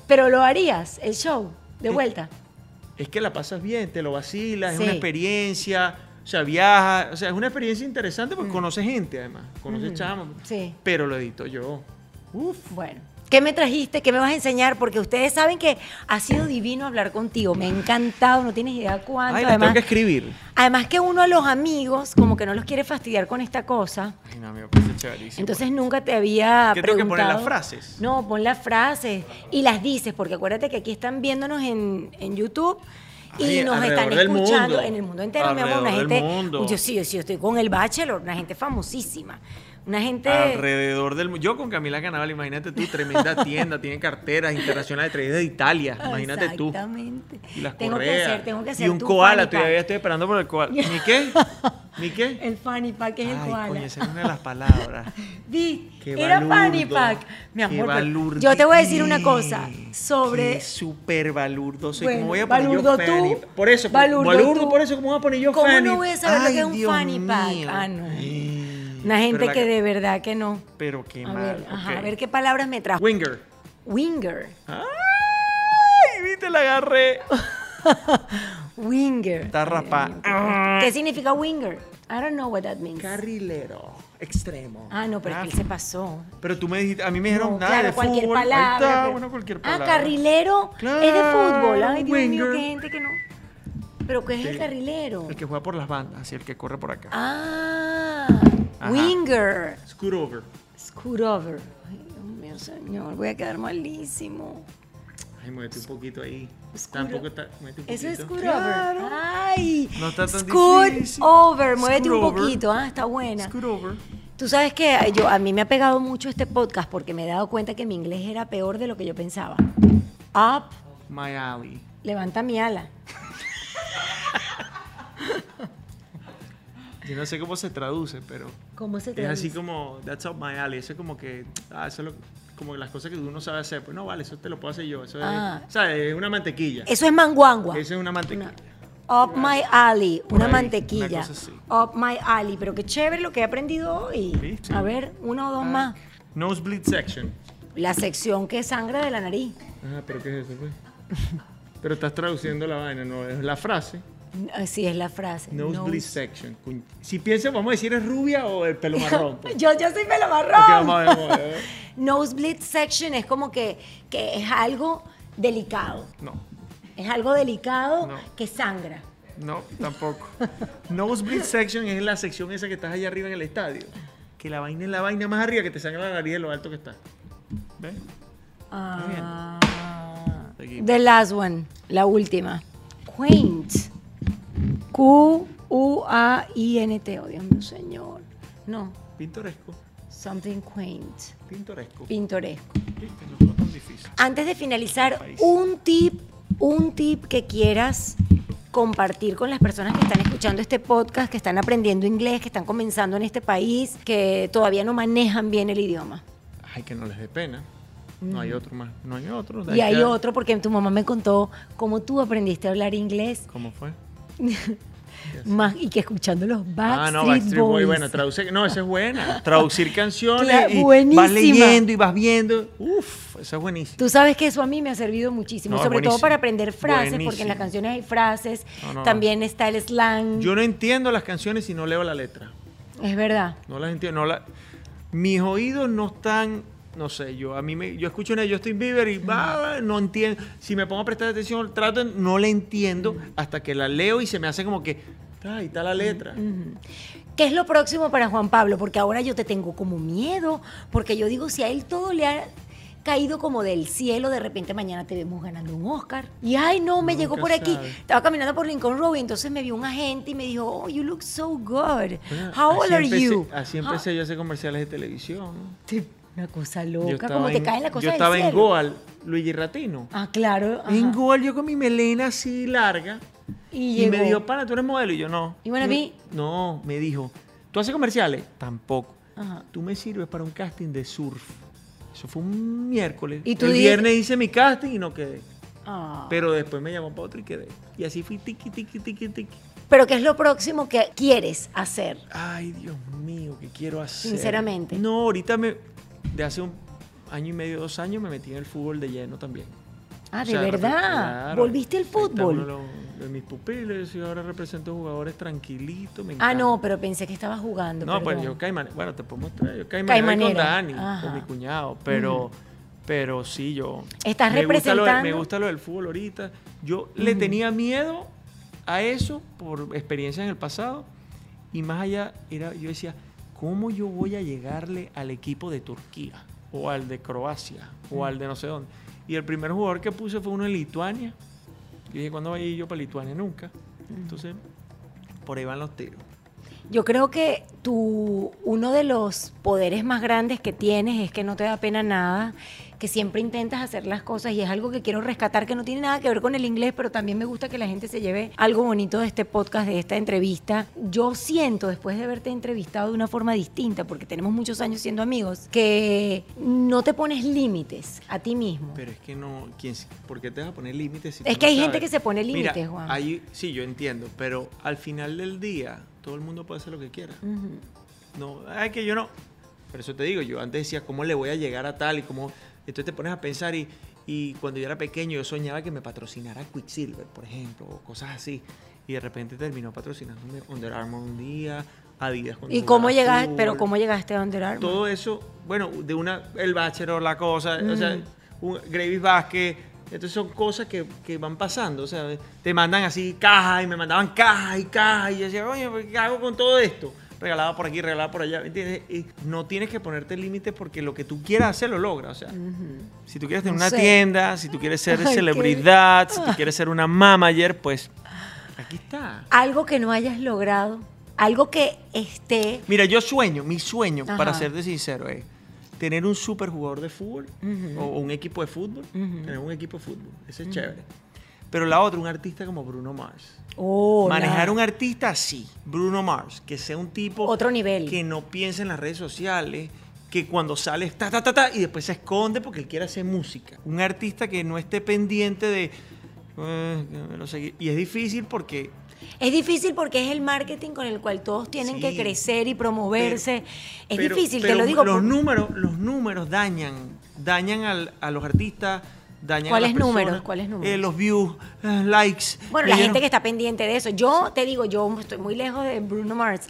[SPEAKER 1] pero lo harías, el show, de vuelta.
[SPEAKER 2] Es que la pasas bien, te lo vacilas, es una experiencia, o sea, viajas, o sea, es una experiencia interesante porque conoces gente además, conoces
[SPEAKER 1] Mm.
[SPEAKER 2] chamos.
[SPEAKER 1] Sí.
[SPEAKER 2] Pero lo edito yo. Uf.
[SPEAKER 1] Bueno, ¿qué me trajiste? ¿Qué me vas a enseñar? Porque ustedes saben que ha sido divino hablar contigo. Me ha encantado, no tienes idea cuánto.
[SPEAKER 2] Ay, la tengo
[SPEAKER 1] además,
[SPEAKER 2] que escribir.
[SPEAKER 1] además que uno a los amigos como que no los quiere fastidiar con esta cosa.
[SPEAKER 2] Ay, no, me parece chéverísimo.
[SPEAKER 1] Entonces nunca te había
[SPEAKER 2] ¿Qué tengo que poner
[SPEAKER 1] preguntado.
[SPEAKER 2] las frases?
[SPEAKER 1] No, pon las frases y las dices, porque acuérdate que aquí están viéndonos en, en YouTube y
[SPEAKER 2] Ay,
[SPEAKER 1] nos están escuchando
[SPEAKER 2] mundo.
[SPEAKER 1] en el mundo entero, mi amor. Una gente.
[SPEAKER 2] mundo.
[SPEAKER 1] Yo sí, yo sí, yo estoy con el Bachelor, una gente famosísima. Una gente.
[SPEAKER 2] Alrededor del mundo. Yo con Camila Canaval, imagínate tú, tremenda tienda, tiene carteras internacionales traídas de Italia, imagínate tú.
[SPEAKER 1] Exactamente.
[SPEAKER 2] Y las
[SPEAKER 1] tengo que
[SPEAKER 2] correas.
[SPEAKER 1] hacer, tengo que hacer
[SPEAKER 2] Y un koala,
[SPEAKER 1] fanny
[SPEAKER 2] todavía
[SPEAKER 1] pack.
[SPEAKER 2] estoy esperando por el koala. ¿Ni qué? ¿Ni qué?
[SPEAKER 1] El fanny pack es el koala.
[SPEAKER 2] coño, esa es una de las palabras.
[SPEAKER 1] Vi, era fanny
[SPEAKER 2] balurdo,
[SPEAKER 1] pack. Mi amor, yo te voy a decir una cosa sobre
[SPEAKER 2] súper balurdo. Soy
[SPEAKER 1] Bueno,
[SPEAKER 2] como voy a poner
[SPEAKER 1] balurdo
[SPEAKER 2] yo fanny
[SPEAKER 1] tú,
[SPEAKER 2] pack? Por eso,
[SPEAKER 1] balurdo
[SPEAKER 2] balurdo,
[SPEAKER 1] tú.
[SPEAKER 2] por eso, ¿cómo voy a poner yo
[SPEAKER 1] ¿Cómo
[SPEAKER 2] fanny
[SPEAKER 1] no voy a saber lo que es un
[SPEAKER 2] Dios
[SPEAKER 1] fanny pack?
[SPEAKER 2] mío.
[SPEAKER 1] Ah, no.
[SPEAKER 2] Eh,
[SPEAKER 1] una gente que de verdad que no.
[SPEAKER 2] Pero qué
[SPEAKER 1] A
[SPEAKER 2] mal.
[SPEAKER 1] ver, ajá,
[SPEAKER 2] ok.
[SPEAKER 1] a ver qué palabras me trajo.
[SPEAKER 2] Winger.
[SPEAKER 1] Winger.
[SPEAKER 2] ¡Ay! Viste, la agarré.
[SPEAKER 1] Winger.
[SPEAKER 2] Está
[SPEAKER 1] Ay, Dios
[SPEAKER 2] rapa-
[SPEAKER 1] mío, ¿qué- ¿Qué significa winger? I don't know what that means.
[SPEAKER 2] Carrilero. Extremo.
[SPEAKER 1] Ah, no, pero es que él se pasó.
[SPEAKER 2] Pero tú me dijiste, a mí me dijeron
[SPEAKER 1] No,
[SPEAKER 2] nada
[SPEAKER 1] claro,
[SPEAKER 2] de
[SPEAKER 1] cualquier
[SPEAKER 2] fútbol. Ahí
[SPEAKER 1] palabra.
[SPEAKER 2] está,
[SPEAKER 1] pero-
[SPEAKER 2] bueno, cualquier
[SPEAKER 1] Ah,
[SPEAKER 2] palabra.
[SPEAKER 1] carrilero es de
[SPEAKER 2] Claro,
[SPEAKER 1] fútbol. Ay, Dios mío,
[SPEAKER 2] winger.
[SPEAKER 1] qué gente que no. ¿Pero qué es el
[SPEAKER 2] Sí.
[SPEAKER 1] carrilero?
[SPEAKER 2] El que juega por las bandas, así el que corre por acá.
[SPEAKER 1] Ah,
[SPEAKER 2] Ajá.
[SPEAKER 1] winger.
[SPEAKER 2] Scoot over.
[SPEAKER 1] Scoot over. Ay, Dios mío, señor, voy a quedar malísimo.
[SPEAKER 2] Ay, muévete un poquito ahí.
[SPEAKER 1] Scooter-
[SPEAKER 2] Tampoco está. muévete un
[SPEAKER 1] Eso es
[SPEAKER 2] poquito.
[SPEAKER 1] scoot over.
[SPEAKER 2] Claro.
[SPEAKER 1] Ay,
[SPEAKER 2] No está tan
[SPEAKER 1] scoot
[SPEAKER 2] difícil.
[SPEAKER 1] over. Muévete
[SPEAKER 2] Scoot
[SPEAKER 1] un
[SPEAKER 2] over.
[SPEAKER 1] poquito. Ah, está buena.
[SPEAKER 2] Scoot over.
[SPEAKER 1] Tú sabes que yo, a mí me ha pegado mucho este podcast porque me he dado cuenta que mi inglés era peor de lo que yo pensaba. Up,
[SPEAKER 2] My alley.
[SPEAKER 1] levanta mi ala.
[SPEAKER 2] Yo no sé cómo se traduce, pero
[SPEAKER 1] ¿Cómo se
[SPEAKER 2] es
[SPEAKER 1] traduce?
[SPEAKER 2] así como, that's up my alley. Eso es como que, ah, eso es lo- como las cosas que uno sabe hacer. Pues no, vale, eso te lo puedo hacer yo. Eso
[SPEAKER 1] Ah.
[SPEAKER 2] es, ¿sabes? Es una mantequilla.
[SPEAKER 1] Eso es manguangua.
[SPEAKER 2] Eso es una mantequilla.
[SPEAKER 1] Up my alley, una
[SPEAKER 2] ahí,
[SPEAKER 1] mantequilla.
[SPEAKER 2] una.
[SPEAKER 1] Up my alley, pero qué chévere lo que he aprendido hoy. A ver, uno o dos más.
[SPEAKER 2] Nosebleed section.
[SPEAKER 1] La sección que sangra de la nariz.
[SPEAKER 2] Ah, pero ¿qué es eso, pues? pero estás traduciendo la vaina, no es la frase.
[SPEAKER 1] Así es la frase.
[SPEAKER 2] Nosebleed
[SPEAKER 1] Nose-
[SPEAKER 2] section. Si piensas, vamos a decir, ¿es rubia o el pelo marrón? pues?
[SPEAKER 1] Yo, yo soy pelo marrón.
[SPEAKER 2] vamos a ver, vamos a ver.
[SPEAKER 1] Nosebleed section es como que, que es algo delicado.
[SPEAKER 2] No,
[SPEAKER 1] Es algo delicado
[SPEAKER 2] No.
[SPEAKER 1] que sangra.
[SPEAKER 2] no, tampoco. Nosebleed section es la sección esa que estás allá arriba en el estadio. Que la vaina es la vaina más arriba que te sangra la nariz de lo alto que está. ¿Ves? Seguimos.
[SPEAKER 1] the last one, la última. Quaint. Q-U-A-I-N-T. Oh, Dios mío, señor. No,
[SPEAKER 2] Pintoresco.
[SPEAKER 1] something quaint.
[SPEAKER 2] Pintoresco.
[SPEAKER 1] Pintoresco.
[SPEAKER 2] ¿Viste? No fue tan difícil.
[SPEAKER 1] Antes de finalizar,
[SPEAKER 2] País.
[SPEAKER 1] un tip, un tip que quieras compartir con las personas que están escuchando este podcast, que están aprendiendo inglés, que están comenzando en este país, que todavía no manejan bien el idioma.
[SPEAKER 2] Ay, que no les dé pena. No hay otro más. No hay otro.
[SPEAKER 1] Y hay
[SPEAKER 2] que-
[SPEAKER 1] otro porque tu mamá me contó cómo tú aprendiste a hablar inglés
[SPEAKER 2] ¿Cómo fue?
[SPEAKER 1] más y que escuchando los Backstreet
[SPEAKER 2] Ah, no, Backstreet Boy,
[SPEAKER 1] Boys.
[SPEAKER 2] bueno, traduce, no, esa es buena. Traducir canciones
[SPEAKER 1] Claro,
[SPEAKER 2] y
[SPEAKER 1] buenísima.
[SPEAKER 2] vas leyendo y vas viendo. Uf, esa es buenísima.
[SPEAKER 1] Tú sabes que eso a mí me ha servido muchísimo,
[SPEAKER 2] No,
[SPEAKER 1] sobre todo para aprender frases, porque en las canciones hay frases,
[SPEAKER 2] No, no, no.
[SPEAKER 1] también está el slang.
[SPEAKER 2] Yo no entiendo las canciones si no leo la letra.
[SPEAKER 1] es verdad.
[SPEAKER 2] No las entiendo. La- Mis oídos no están, no sé, yo a mí me, yo escucho una Justin Bieber y va, no entiendo. Si me pongo a prestar atención, trato, de- no la entiendo hasta que la leo y se me hace como que, ahí está la letra.
[SPEAKER 1] ¿Qué es lo próximo para Juan Pablo? Porque ahora yo te tengo como miedo, porque yo digo, si a él todo le ha caído como del cielo, de repente mañana te vemos ganando un Oscar. Y ay, no, me
[SPEAKER 2] Nunca
[SPEAKER 1] llegó por aquí.
[SPEAKER 2] sabe.
[SPEAKER 1] Estaba caminando por Lincoln Road y entonces me vio un agente y me dijo, oh, you look so good. How old
[SPEAKER 2] así
[SPEAKER 1] are
[SPEAKER 2] empecé-
[SPEAKER 1] you?
[SPEAKER 2] Así empecé yo a hacer comerciales de televisión.
[SPEAKER 1] Te- Una cosa loca, como te
[SPEAKER 2] en-
[SPEAKER 1] caen las cosas
[SPEAKER 2] Yo
[SPEAKER 1] del
[SPEAKER 2] estaba en. Goal, Luigi Ratino.
[SPEAKER 1] Ah, claro. ajá.
[SPEAKER 2] En Goal yo con mi melena así larga.
[SPEAKER 1] Y,
[SPEAKER 2] Y, me dijo, pana, tú eres modelo. Y yo, no.
[SPEAKER 1] ¿Y bueno, a mí?
[SPEAKER 2] No, me dijo, ¿tú haces comerciales? Tampoco.
[SPEAKER 1] Ajá.
[SPEAKER 2] Tú me sirves para un casting de surf. Eso fue un miércoles.
[SPEAKER 1] ¿Y tú
[SPEAKER 2] El viernes hice mi casting y no quedé.
[SPEAKER 1] Ah.
[SPEAKER 2] Pero después me llamó para otro y quedé. Y así fui tiki, tiki, tiki, tiki.
[SPEAKER 1] Pero ¿qué es lo próximo que quieres hacer?
[SPEAKER 2] Ay, Dios mío, ¿qué quiero hacer?
[SPEAKER 1] Sinceramente.
[SPEAKER 2] No, ahorita me. De hace un año y medio, dos años, me metí en el fútbol de lleno también.
[SPEAKER 1] Ah,
[SPEAKER 2] O
[SPEAKER 1] de
[SPEAKER 2] sea,
[SPEAKER 1] verdad. ¿Volviste al fútbol?
[SPEAKER 2] De, mis pupiles y ahora represento jugadores tranquilitos. Me
[SPEAKER 1] Ah, no, pero pensé que estabas jugando.
[SPEAKER 2] No, pues yo caimane, bueno, te puedo mostrar, yo
[SPEAKER 1] Caimanera.
[SPEAKER 2] con Dani,
[SPEAKER 1] Ajá.
[SPEAKER 2] con mi cuñado, pero, pero sí, yo...
[SPEAKER 1] Estás
[SPEAKER 2] me gusta, lo, de- me
[SPEAKER 1] representando-
[SPEAKER 2] gusta lo del fútbol ahorita. Yo le tenía miedo a eso por experiencia en el pasado y más allá, era, yo decía, ¿cómo yo voy a llegarle al equipo de Turquía o al de Croacia o al de no sé dónde? Y el primer jugador que puse fue uno de Lituania. Y dije, ¿cuándo voy a ir yo para Lituania? Nunca. Entonces, por ahí van los tiros.
[SPEAKER 1] Yo creo que tu, uno de los poderes más grandes que tienes es que no te da pena nada, que siempre intentas hacer las cosas y es algo que quiero rescatar que no tiene nada que ver con el inglés, pero también me gusta que la gente se lleve algo bonito de este podcast, de esta entrevista. Yo siento, después de haberte entrevistado de una forma distinta, porque tenemos muchos años siendo amigos, que no te pones límites a ti mismo.
[SPEAKER 2] Pero es que no, ¿quién, ¿por qué te vas a poner límites? si
[SPEAKER 1] Es que
[SPEAKER 2] no
[SPEAKER 1] hay gente que se pone
[SPEAKER 2] Mira,
[SPEAKER 1] límites, Juan.
[SPEAKER 2] ahí- sí, yo entiendo, pero al final del día todo el mundo puede hacer lo que quiera. No, es que yo no. Pero eso te digo, yo antes decía, ¿cómo le voy a llegar a tal? Y cómo. Entonces te pones a pensar y, y cuando yo era pequeño yo soñaba que me patrocinara Quicksilver, por ejemplo, o cosas así. Y de repente terminó patrocinándome Under Armour un día, Adidas cuando
[SPEAKER 1] ¿Y cómo llegaste, pero cómo llegaste a Under Armour?
[SPEAKER 2] Todo eso, bueno, de una, el bachelor, la cosa, o sea,
[SPEAKER 1] Mm.
[SPEAKER 2] un Gravis Vázquez, entonces son cosas que, que van pasando, o sea, te mandan así cajas y me mandaban cajas y cajas y yo decía, oye, ¿qué hago con todo esto? Regalada por aquí, regalada por allá, ¿me ¿entiendes? Y no tienes que ponerte límites porque lo que tú quieras hacer lo logras. O sea, si tú quieres tener
[SPEAKER 1] No
[SPEAKER 2] una
[SPEAKER 1] sé.
[SPEAKER 2] tienda, si tú quieres ser
[SPEAKER 1] Ay, qué-
[SPEAKER 2] celebridad, si tú quieres ser una manager, pues aquí está.
[SPEAKER 1] Algo que no hayas logrado, algo que esté...
[SPEAKER 2] Mira, yo sueño, mi sueño, para serte sincero, es tener un super jugador de fútbol o un equipo de fútbol. Tener un equipo de fútbol, ese es chévere. Pero la otra, un artista como Bruno Mars.
[SPEAKER 1] Oh,
[SPEAKER 2] Manejar un artista así, Bruno Mars, que sea un tipo
[SPEAKER 1] Otro nivel.
[SPEAKER 2] que no piense en las redes sociales, que cuando sale ta ta ta ta y después se esconde porque él quiere hacer música. Un artista que no esté pendiente de eh, y es difícil porque
[SPEAKER 1] Es difícil porque es el marketing con el cual todos tienen
[SPEAKER 2] Sí.
[SPEAKER 1] que crecer y promoverse. es
[SPEAKER 2] pero-
[SPEAKER 1] difícil, te lo digo.
[SPEAKER 2] Los números, los números dañan, dañan al- a los artistas, dañan a
[SPEAKER 1] ¿Cuáles
[SPEAKER 2] las personas.
[SPEAKER 1] números? ¿Cuáles números?
[SPEAKER 2] Eh, los views, eh, likes.
[SPEAKER 1] Bueno, la gente que está pendiente de eso. Yo te digo, yo estoy muy lejos de Bruno Mars,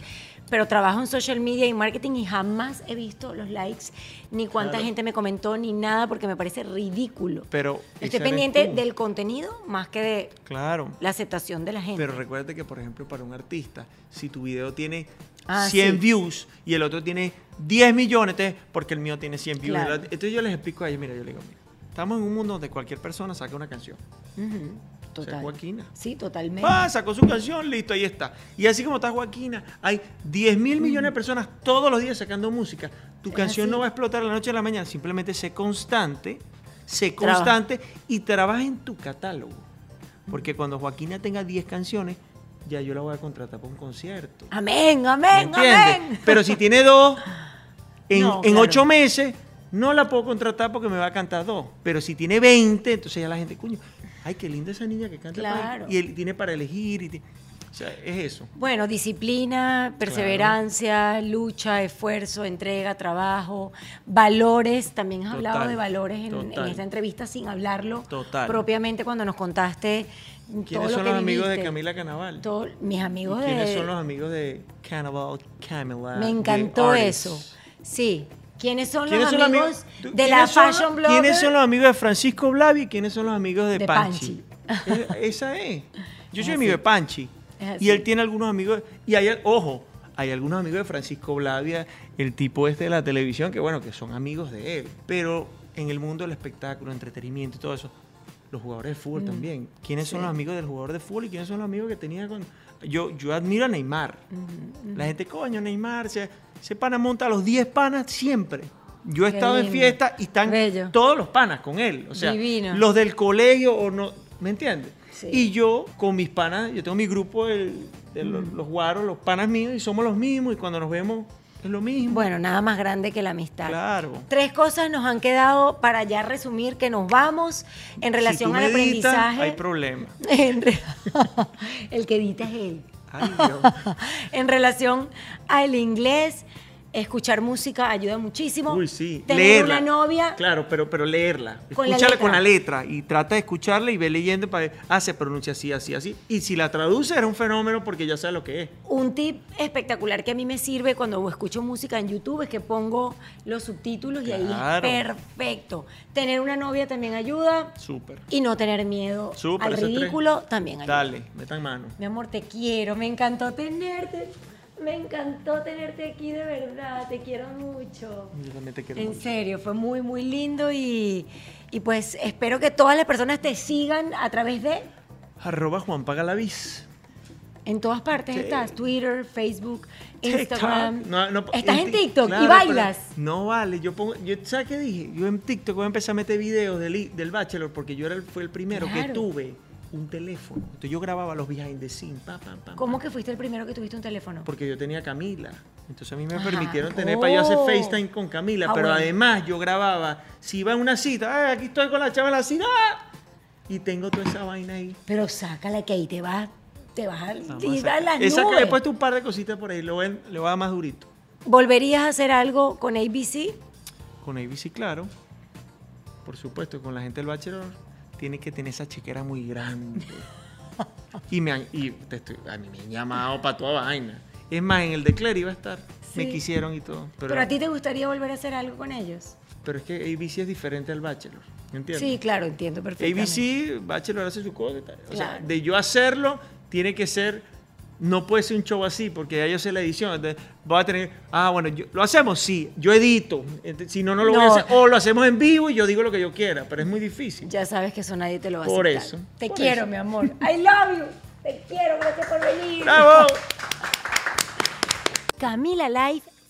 [SPEAKER 1] pero trabajo en social media y marketing y jamás he visto los likes, ni cuánta
[SPEAKER 2] Claro.
[SPEAKER 1] gente me comentó, ni nada, porque me parece ridículo.
[SPEAKER 2] Pero
[SPEAKER 1] Estoy pendiente del contenido más que de
[SPEAKER 2] Claro.
[SPEAKER 1] la aceptación de la gente.
[SPEAKER 2] Pero recuerda que, por ejemplo, para un artista, si tu video tiene
[SPEAKER 1] Ah,
[SPEAKER 2] 100
[SPEAKER 1] sí.
[SPEAKER 2] views y el otro tiene 10 millones, porque el mío tiene 100 views.
[SPEAKER 1] Claro.
[SPEAKER 2] Entonces yo les explico a ellos, mira, yo les digo, mira, estamos en un mundo donde cualquier persona saca una canción.
[SPEAKER 1] Ujú,
[SPEAKER 2] O sea,
[SPEAKER 1] Total.
[SPEAKER 2] Joaquina.
[SPEAKER 1] Sí, totalmente.
[SPEAKER 2] Ah, sacó su canción, listo, ahí está. Y así como está Joaquina, hay 10 mil millones de personas todos los días sacando música. Tu
[SPEAKER 1] Es
[SPEAKER 2] canción
[SPEAKER 1] así.
[SPEAKER 2] no va a explotar la noche a la mañana, simplemente sé constante, sé constante y trabaja en tu catálogo. Porque cuando Joaquina tenga 10 canciones, ya yo la voy a contratar para un concierto.
[SPEAKER 1] Amén,
[SPEAKER 2] ¿Me
[SPEAKER 1] amén, amén.
[SPEAKER 2] Pero si tiene dos, en,
[SPEAKER 1] No,
[SPEAKER 2] en
[SPEAKER 1] claro.
[SPEAKER 2] ocho meses, no la puedo contratar porque me va a cantar dos. Pero si tiene 20, entonces ya la gente, coño, ay, qué linda esa niña que canta. para él".
[SPEAKER 1] Claro.
[SPEAKER 2] Y él tiene para elegir. Y o sea, es eso.
[SPEAKER 1] Bueno, disciplina, perseverancia, lucha, esfuerzo, entrega, trabajo, valores. También has hablado de valores en, esta entrevista sin hablarlo
[SPEAKER 2] Total.
[SPEAKER 1] propiamente cuando nos contaste todo
[SPEAKER 2] ¿Quiénes
[SPEAKER 1] lo
[SPEAKER 2] son
[SPEAKER 1] que
[SPEAKER 2] los amigos de. Camila Canaval?
[SPEAKER 1] Todo- mis
[SPEAKER 2] ¿Y
[SPEAKER 1] amigos
[SPEAKER 2] quiénes son los amigos de Cannibal Camila?
[SPEAKER 1] Me encantó eso. Sí. ¿Quiénes son
[SPEAKER 2] ¿Quiénes
[SPEAKER 1] los
[SPEAKER 2] son
[SPEAKER 1] amigos
[SPEAKER 2] ¿Tú-
[SPEAKER 1] de la
[SPEAKER 2] son
[SPEAKER 1] fashion blogger?
[SPEAKER 2] ¿Quiénes son los amigos de Francisco Blavi y quiénes son los amigos de,
[SPEAKER 1] De
[SPEAKER 2] Panchi? Eh, Esa es. Yo
[SPEAKER 1] Es
[SPEAKER 2] soy
[SPEAKER 1] así.
[SPEAKER 2] amigo de Panchi.
[SPEAKER 1] Así.
[SPEAKER 2] Y él tiene algunos amigos. Y hay, ojo, hay algunos amigos de Francisco Blavia, el tipo este de la televisión, que bueno, que son amigos de él. Pero en el mundo del espectáculo, entretenimiento y todo eso, los jugadores de fútbol también. ¿Quiénes son
[SPEAKER 1] Mm.
[SPEAKER 2] Los amigos del jugador de fútbol y quiénes son los amigos que tenía con.? Yo, yo admiro a Neymar. La gente, coño, Neymar, se, ese pana monta a los 10 panas siempre. Yo he
[SPEAKER 1] Qué
[SPEAKER 2] estado en fiesta y están
[SPEAKER 1] Bello.
[SPEAKER 2] todos los panas con él. O sea,
[SPEAKER 1] Divino.
[SPEAKER 2] los del colegio o no. ¿Me entiendes?
[SPEAKER 1] Sí.
[SPEAKER 2] Y yo con mis panas, yo tengo mi grupo de, de los, los guaros, los panas míos, y somos los mismos, y cuando nos vemos es lo mismo.
[SPEAKER 1] Bueno, nada más grande que la amistad.
[SPEAKER 2] claro.
[SPEAKER 1] Tres cosas nos han quedado para ya resumir que nos vamos en relación
[SPEAKER 2] si tú
[SPEAKER 1] al
[SPEAKER 2] me editas,
[SPEAKER 1] aprendizaje.
[SPEAKER 2] hay problema.
[SPEAKER 1] El que edita es él. En relación al inglés, escuchar música ayuda muchísimo.
[SPEAKER 2] Uy, sí.
[SPEAKER 1] Tener
[SPEAKER 2] leerla.
[SPEAKER 1] una novia.
[SPEAKER 2] Claro, pero, pero leerla.
[SPEAKER 1] Con la
[SPEAKER 2] Escúchala
[SPEAKER 1] letra.
[SPEAKER 2] con la letra y trata de escucharla y ve leyendo para ver, ah, se pronuncia así, así, así. Y si la traduce, era un fenómeno porque ya sabe lo que es.
[SPEAKER 1] Un tip espectacular que a mí me sirve cuando escucho música en YouTube es que pongo los subtítulos y ahí es perfecto. Tener una novia también ayuda
[SPEAKER 2] Súper.
[SPEAKER 1] y no tener miedo
[SPEAKER 2] Súper,
[SPEAKER 1] al
[SPEAKER 2] tres.
[SPEAKER 1] ridículo también ayuda.
[SPEAKER 2] Dale, metan mano.
[SPEAKER 1] Mi amor, te quiero, me encantó tenerte. Me encantó tenerte aquí de verdad, te quiero mucho.
[SPEAKER 2] Yo también te quiero
[SPEAKER 1] En
[SPEAKER 2] mucho.
[SPEAKER 1] serio, fue muy, muy lindo y, y pues espero que todas las personas te sigan a través de,
[SPEAKER 2] Arroba Juan Pagalavis.
[SPEAKER 1] en todas partes
[SPEAKER 2] Sí.
[SPEAKER 1] estás, Twitter, Facebook, Instagram.
[SPEAKER 2] TikTok. No, no,
[SPEAKER 1] estás en
[SPEAKER 2] Tik-
[SPEAKER 1] TikTok
[SPEAKER 2] claro,
[SPEAKER 1] y bailas.
[SPEAKER 2] No vale, yo pongo, yo, ¿sabes qué dije? Yo en TikTok voy a empezar a meter videos del, i- del Bachelor porque yo era el, fue el primero que tuve un teléfono. Entonces yo grababa los behind the scenes, pa, pam, pam,
[SPEAKER 1] ¿Cómo que fuiste el primero que tuviste un teléfono?
[SPEAKER 2] porque yo tenía Camila. Entonces a mí me
[SPEAKER 1] Ajá.
[SPEAKER 2] permitieron tener para yo hacer
[SPEAKER 1] Oh.
[SPEAKER 2] FaceTime con Camila,
[SPEAKER 1] Ah,
[SPEAKER 2] pero
[SPEAKER 1] bueno.
[SPEAKER 2] además yo grababa, si iba a una cita, "Ay, aquí estoy con la chava en la cita, ¡ah! y tengo toda esa vaina ahí.
[SPEAKER 1] Pero sácala que ahí te vas, te vas a
[SPEAKER 2] sacar.
[SPEAKER 1] las
[SPEAKER 2] Esa que he puesto un par de cositas por ahí, le voy, a- le voy a dar más durito.
[SPEAKER 1] ¿Volverías a hacer algo con ABC?
[SPEAKER 2] Con ABC, claro. Por supuesto, con la gente del Bachelor tiene que tener esa chequera muy grande. y me han, y te estoy- a mí me han llamado para toda vaina. Es más, en el de Claire iba a estar. Me quisieron y todo. Pero,
[SPEAKER 1] ¿Pero a ti te gustaría volver a hacer algo con ellos?
[SPEAKER 2] pero es que ABC es diferente al Bachelor. ¿Entiendes?
[SPEAKER 1] Sí, claro, entiendo perfectamente.
[SPEAKER 2] ABC, Bachelor hace su cosa. y tal. O sea, de yo hacerlo, tiene que ser no puede ser un show así porque ya yo sé la edición. Entonces, voy a tener, ah, bueno, yo- lo hacemos, sí, yo edito. Si no, no lo voy a hacer. O lo hacemos en vivo y yo digo lo que yo quiera, pero es muy difícil.
[SPEAKER 1] Ya sabes que eso nadie te lo va a
[SPEAKER 2] Por
[SPEAKER 1] aceptar.
[SPEAKER 2] eso,
[SPEAKER 1] Te
[SPEAKER 2] por
[SPEAKER 1] quiero,
[SPEAKER 2] eso.
[SPEAKER 1] mi amor. I love you. Te quiero, gracias por venir.
[SPEAKER 2] ¡Bravo!
[SPEAKER 1] Camila Live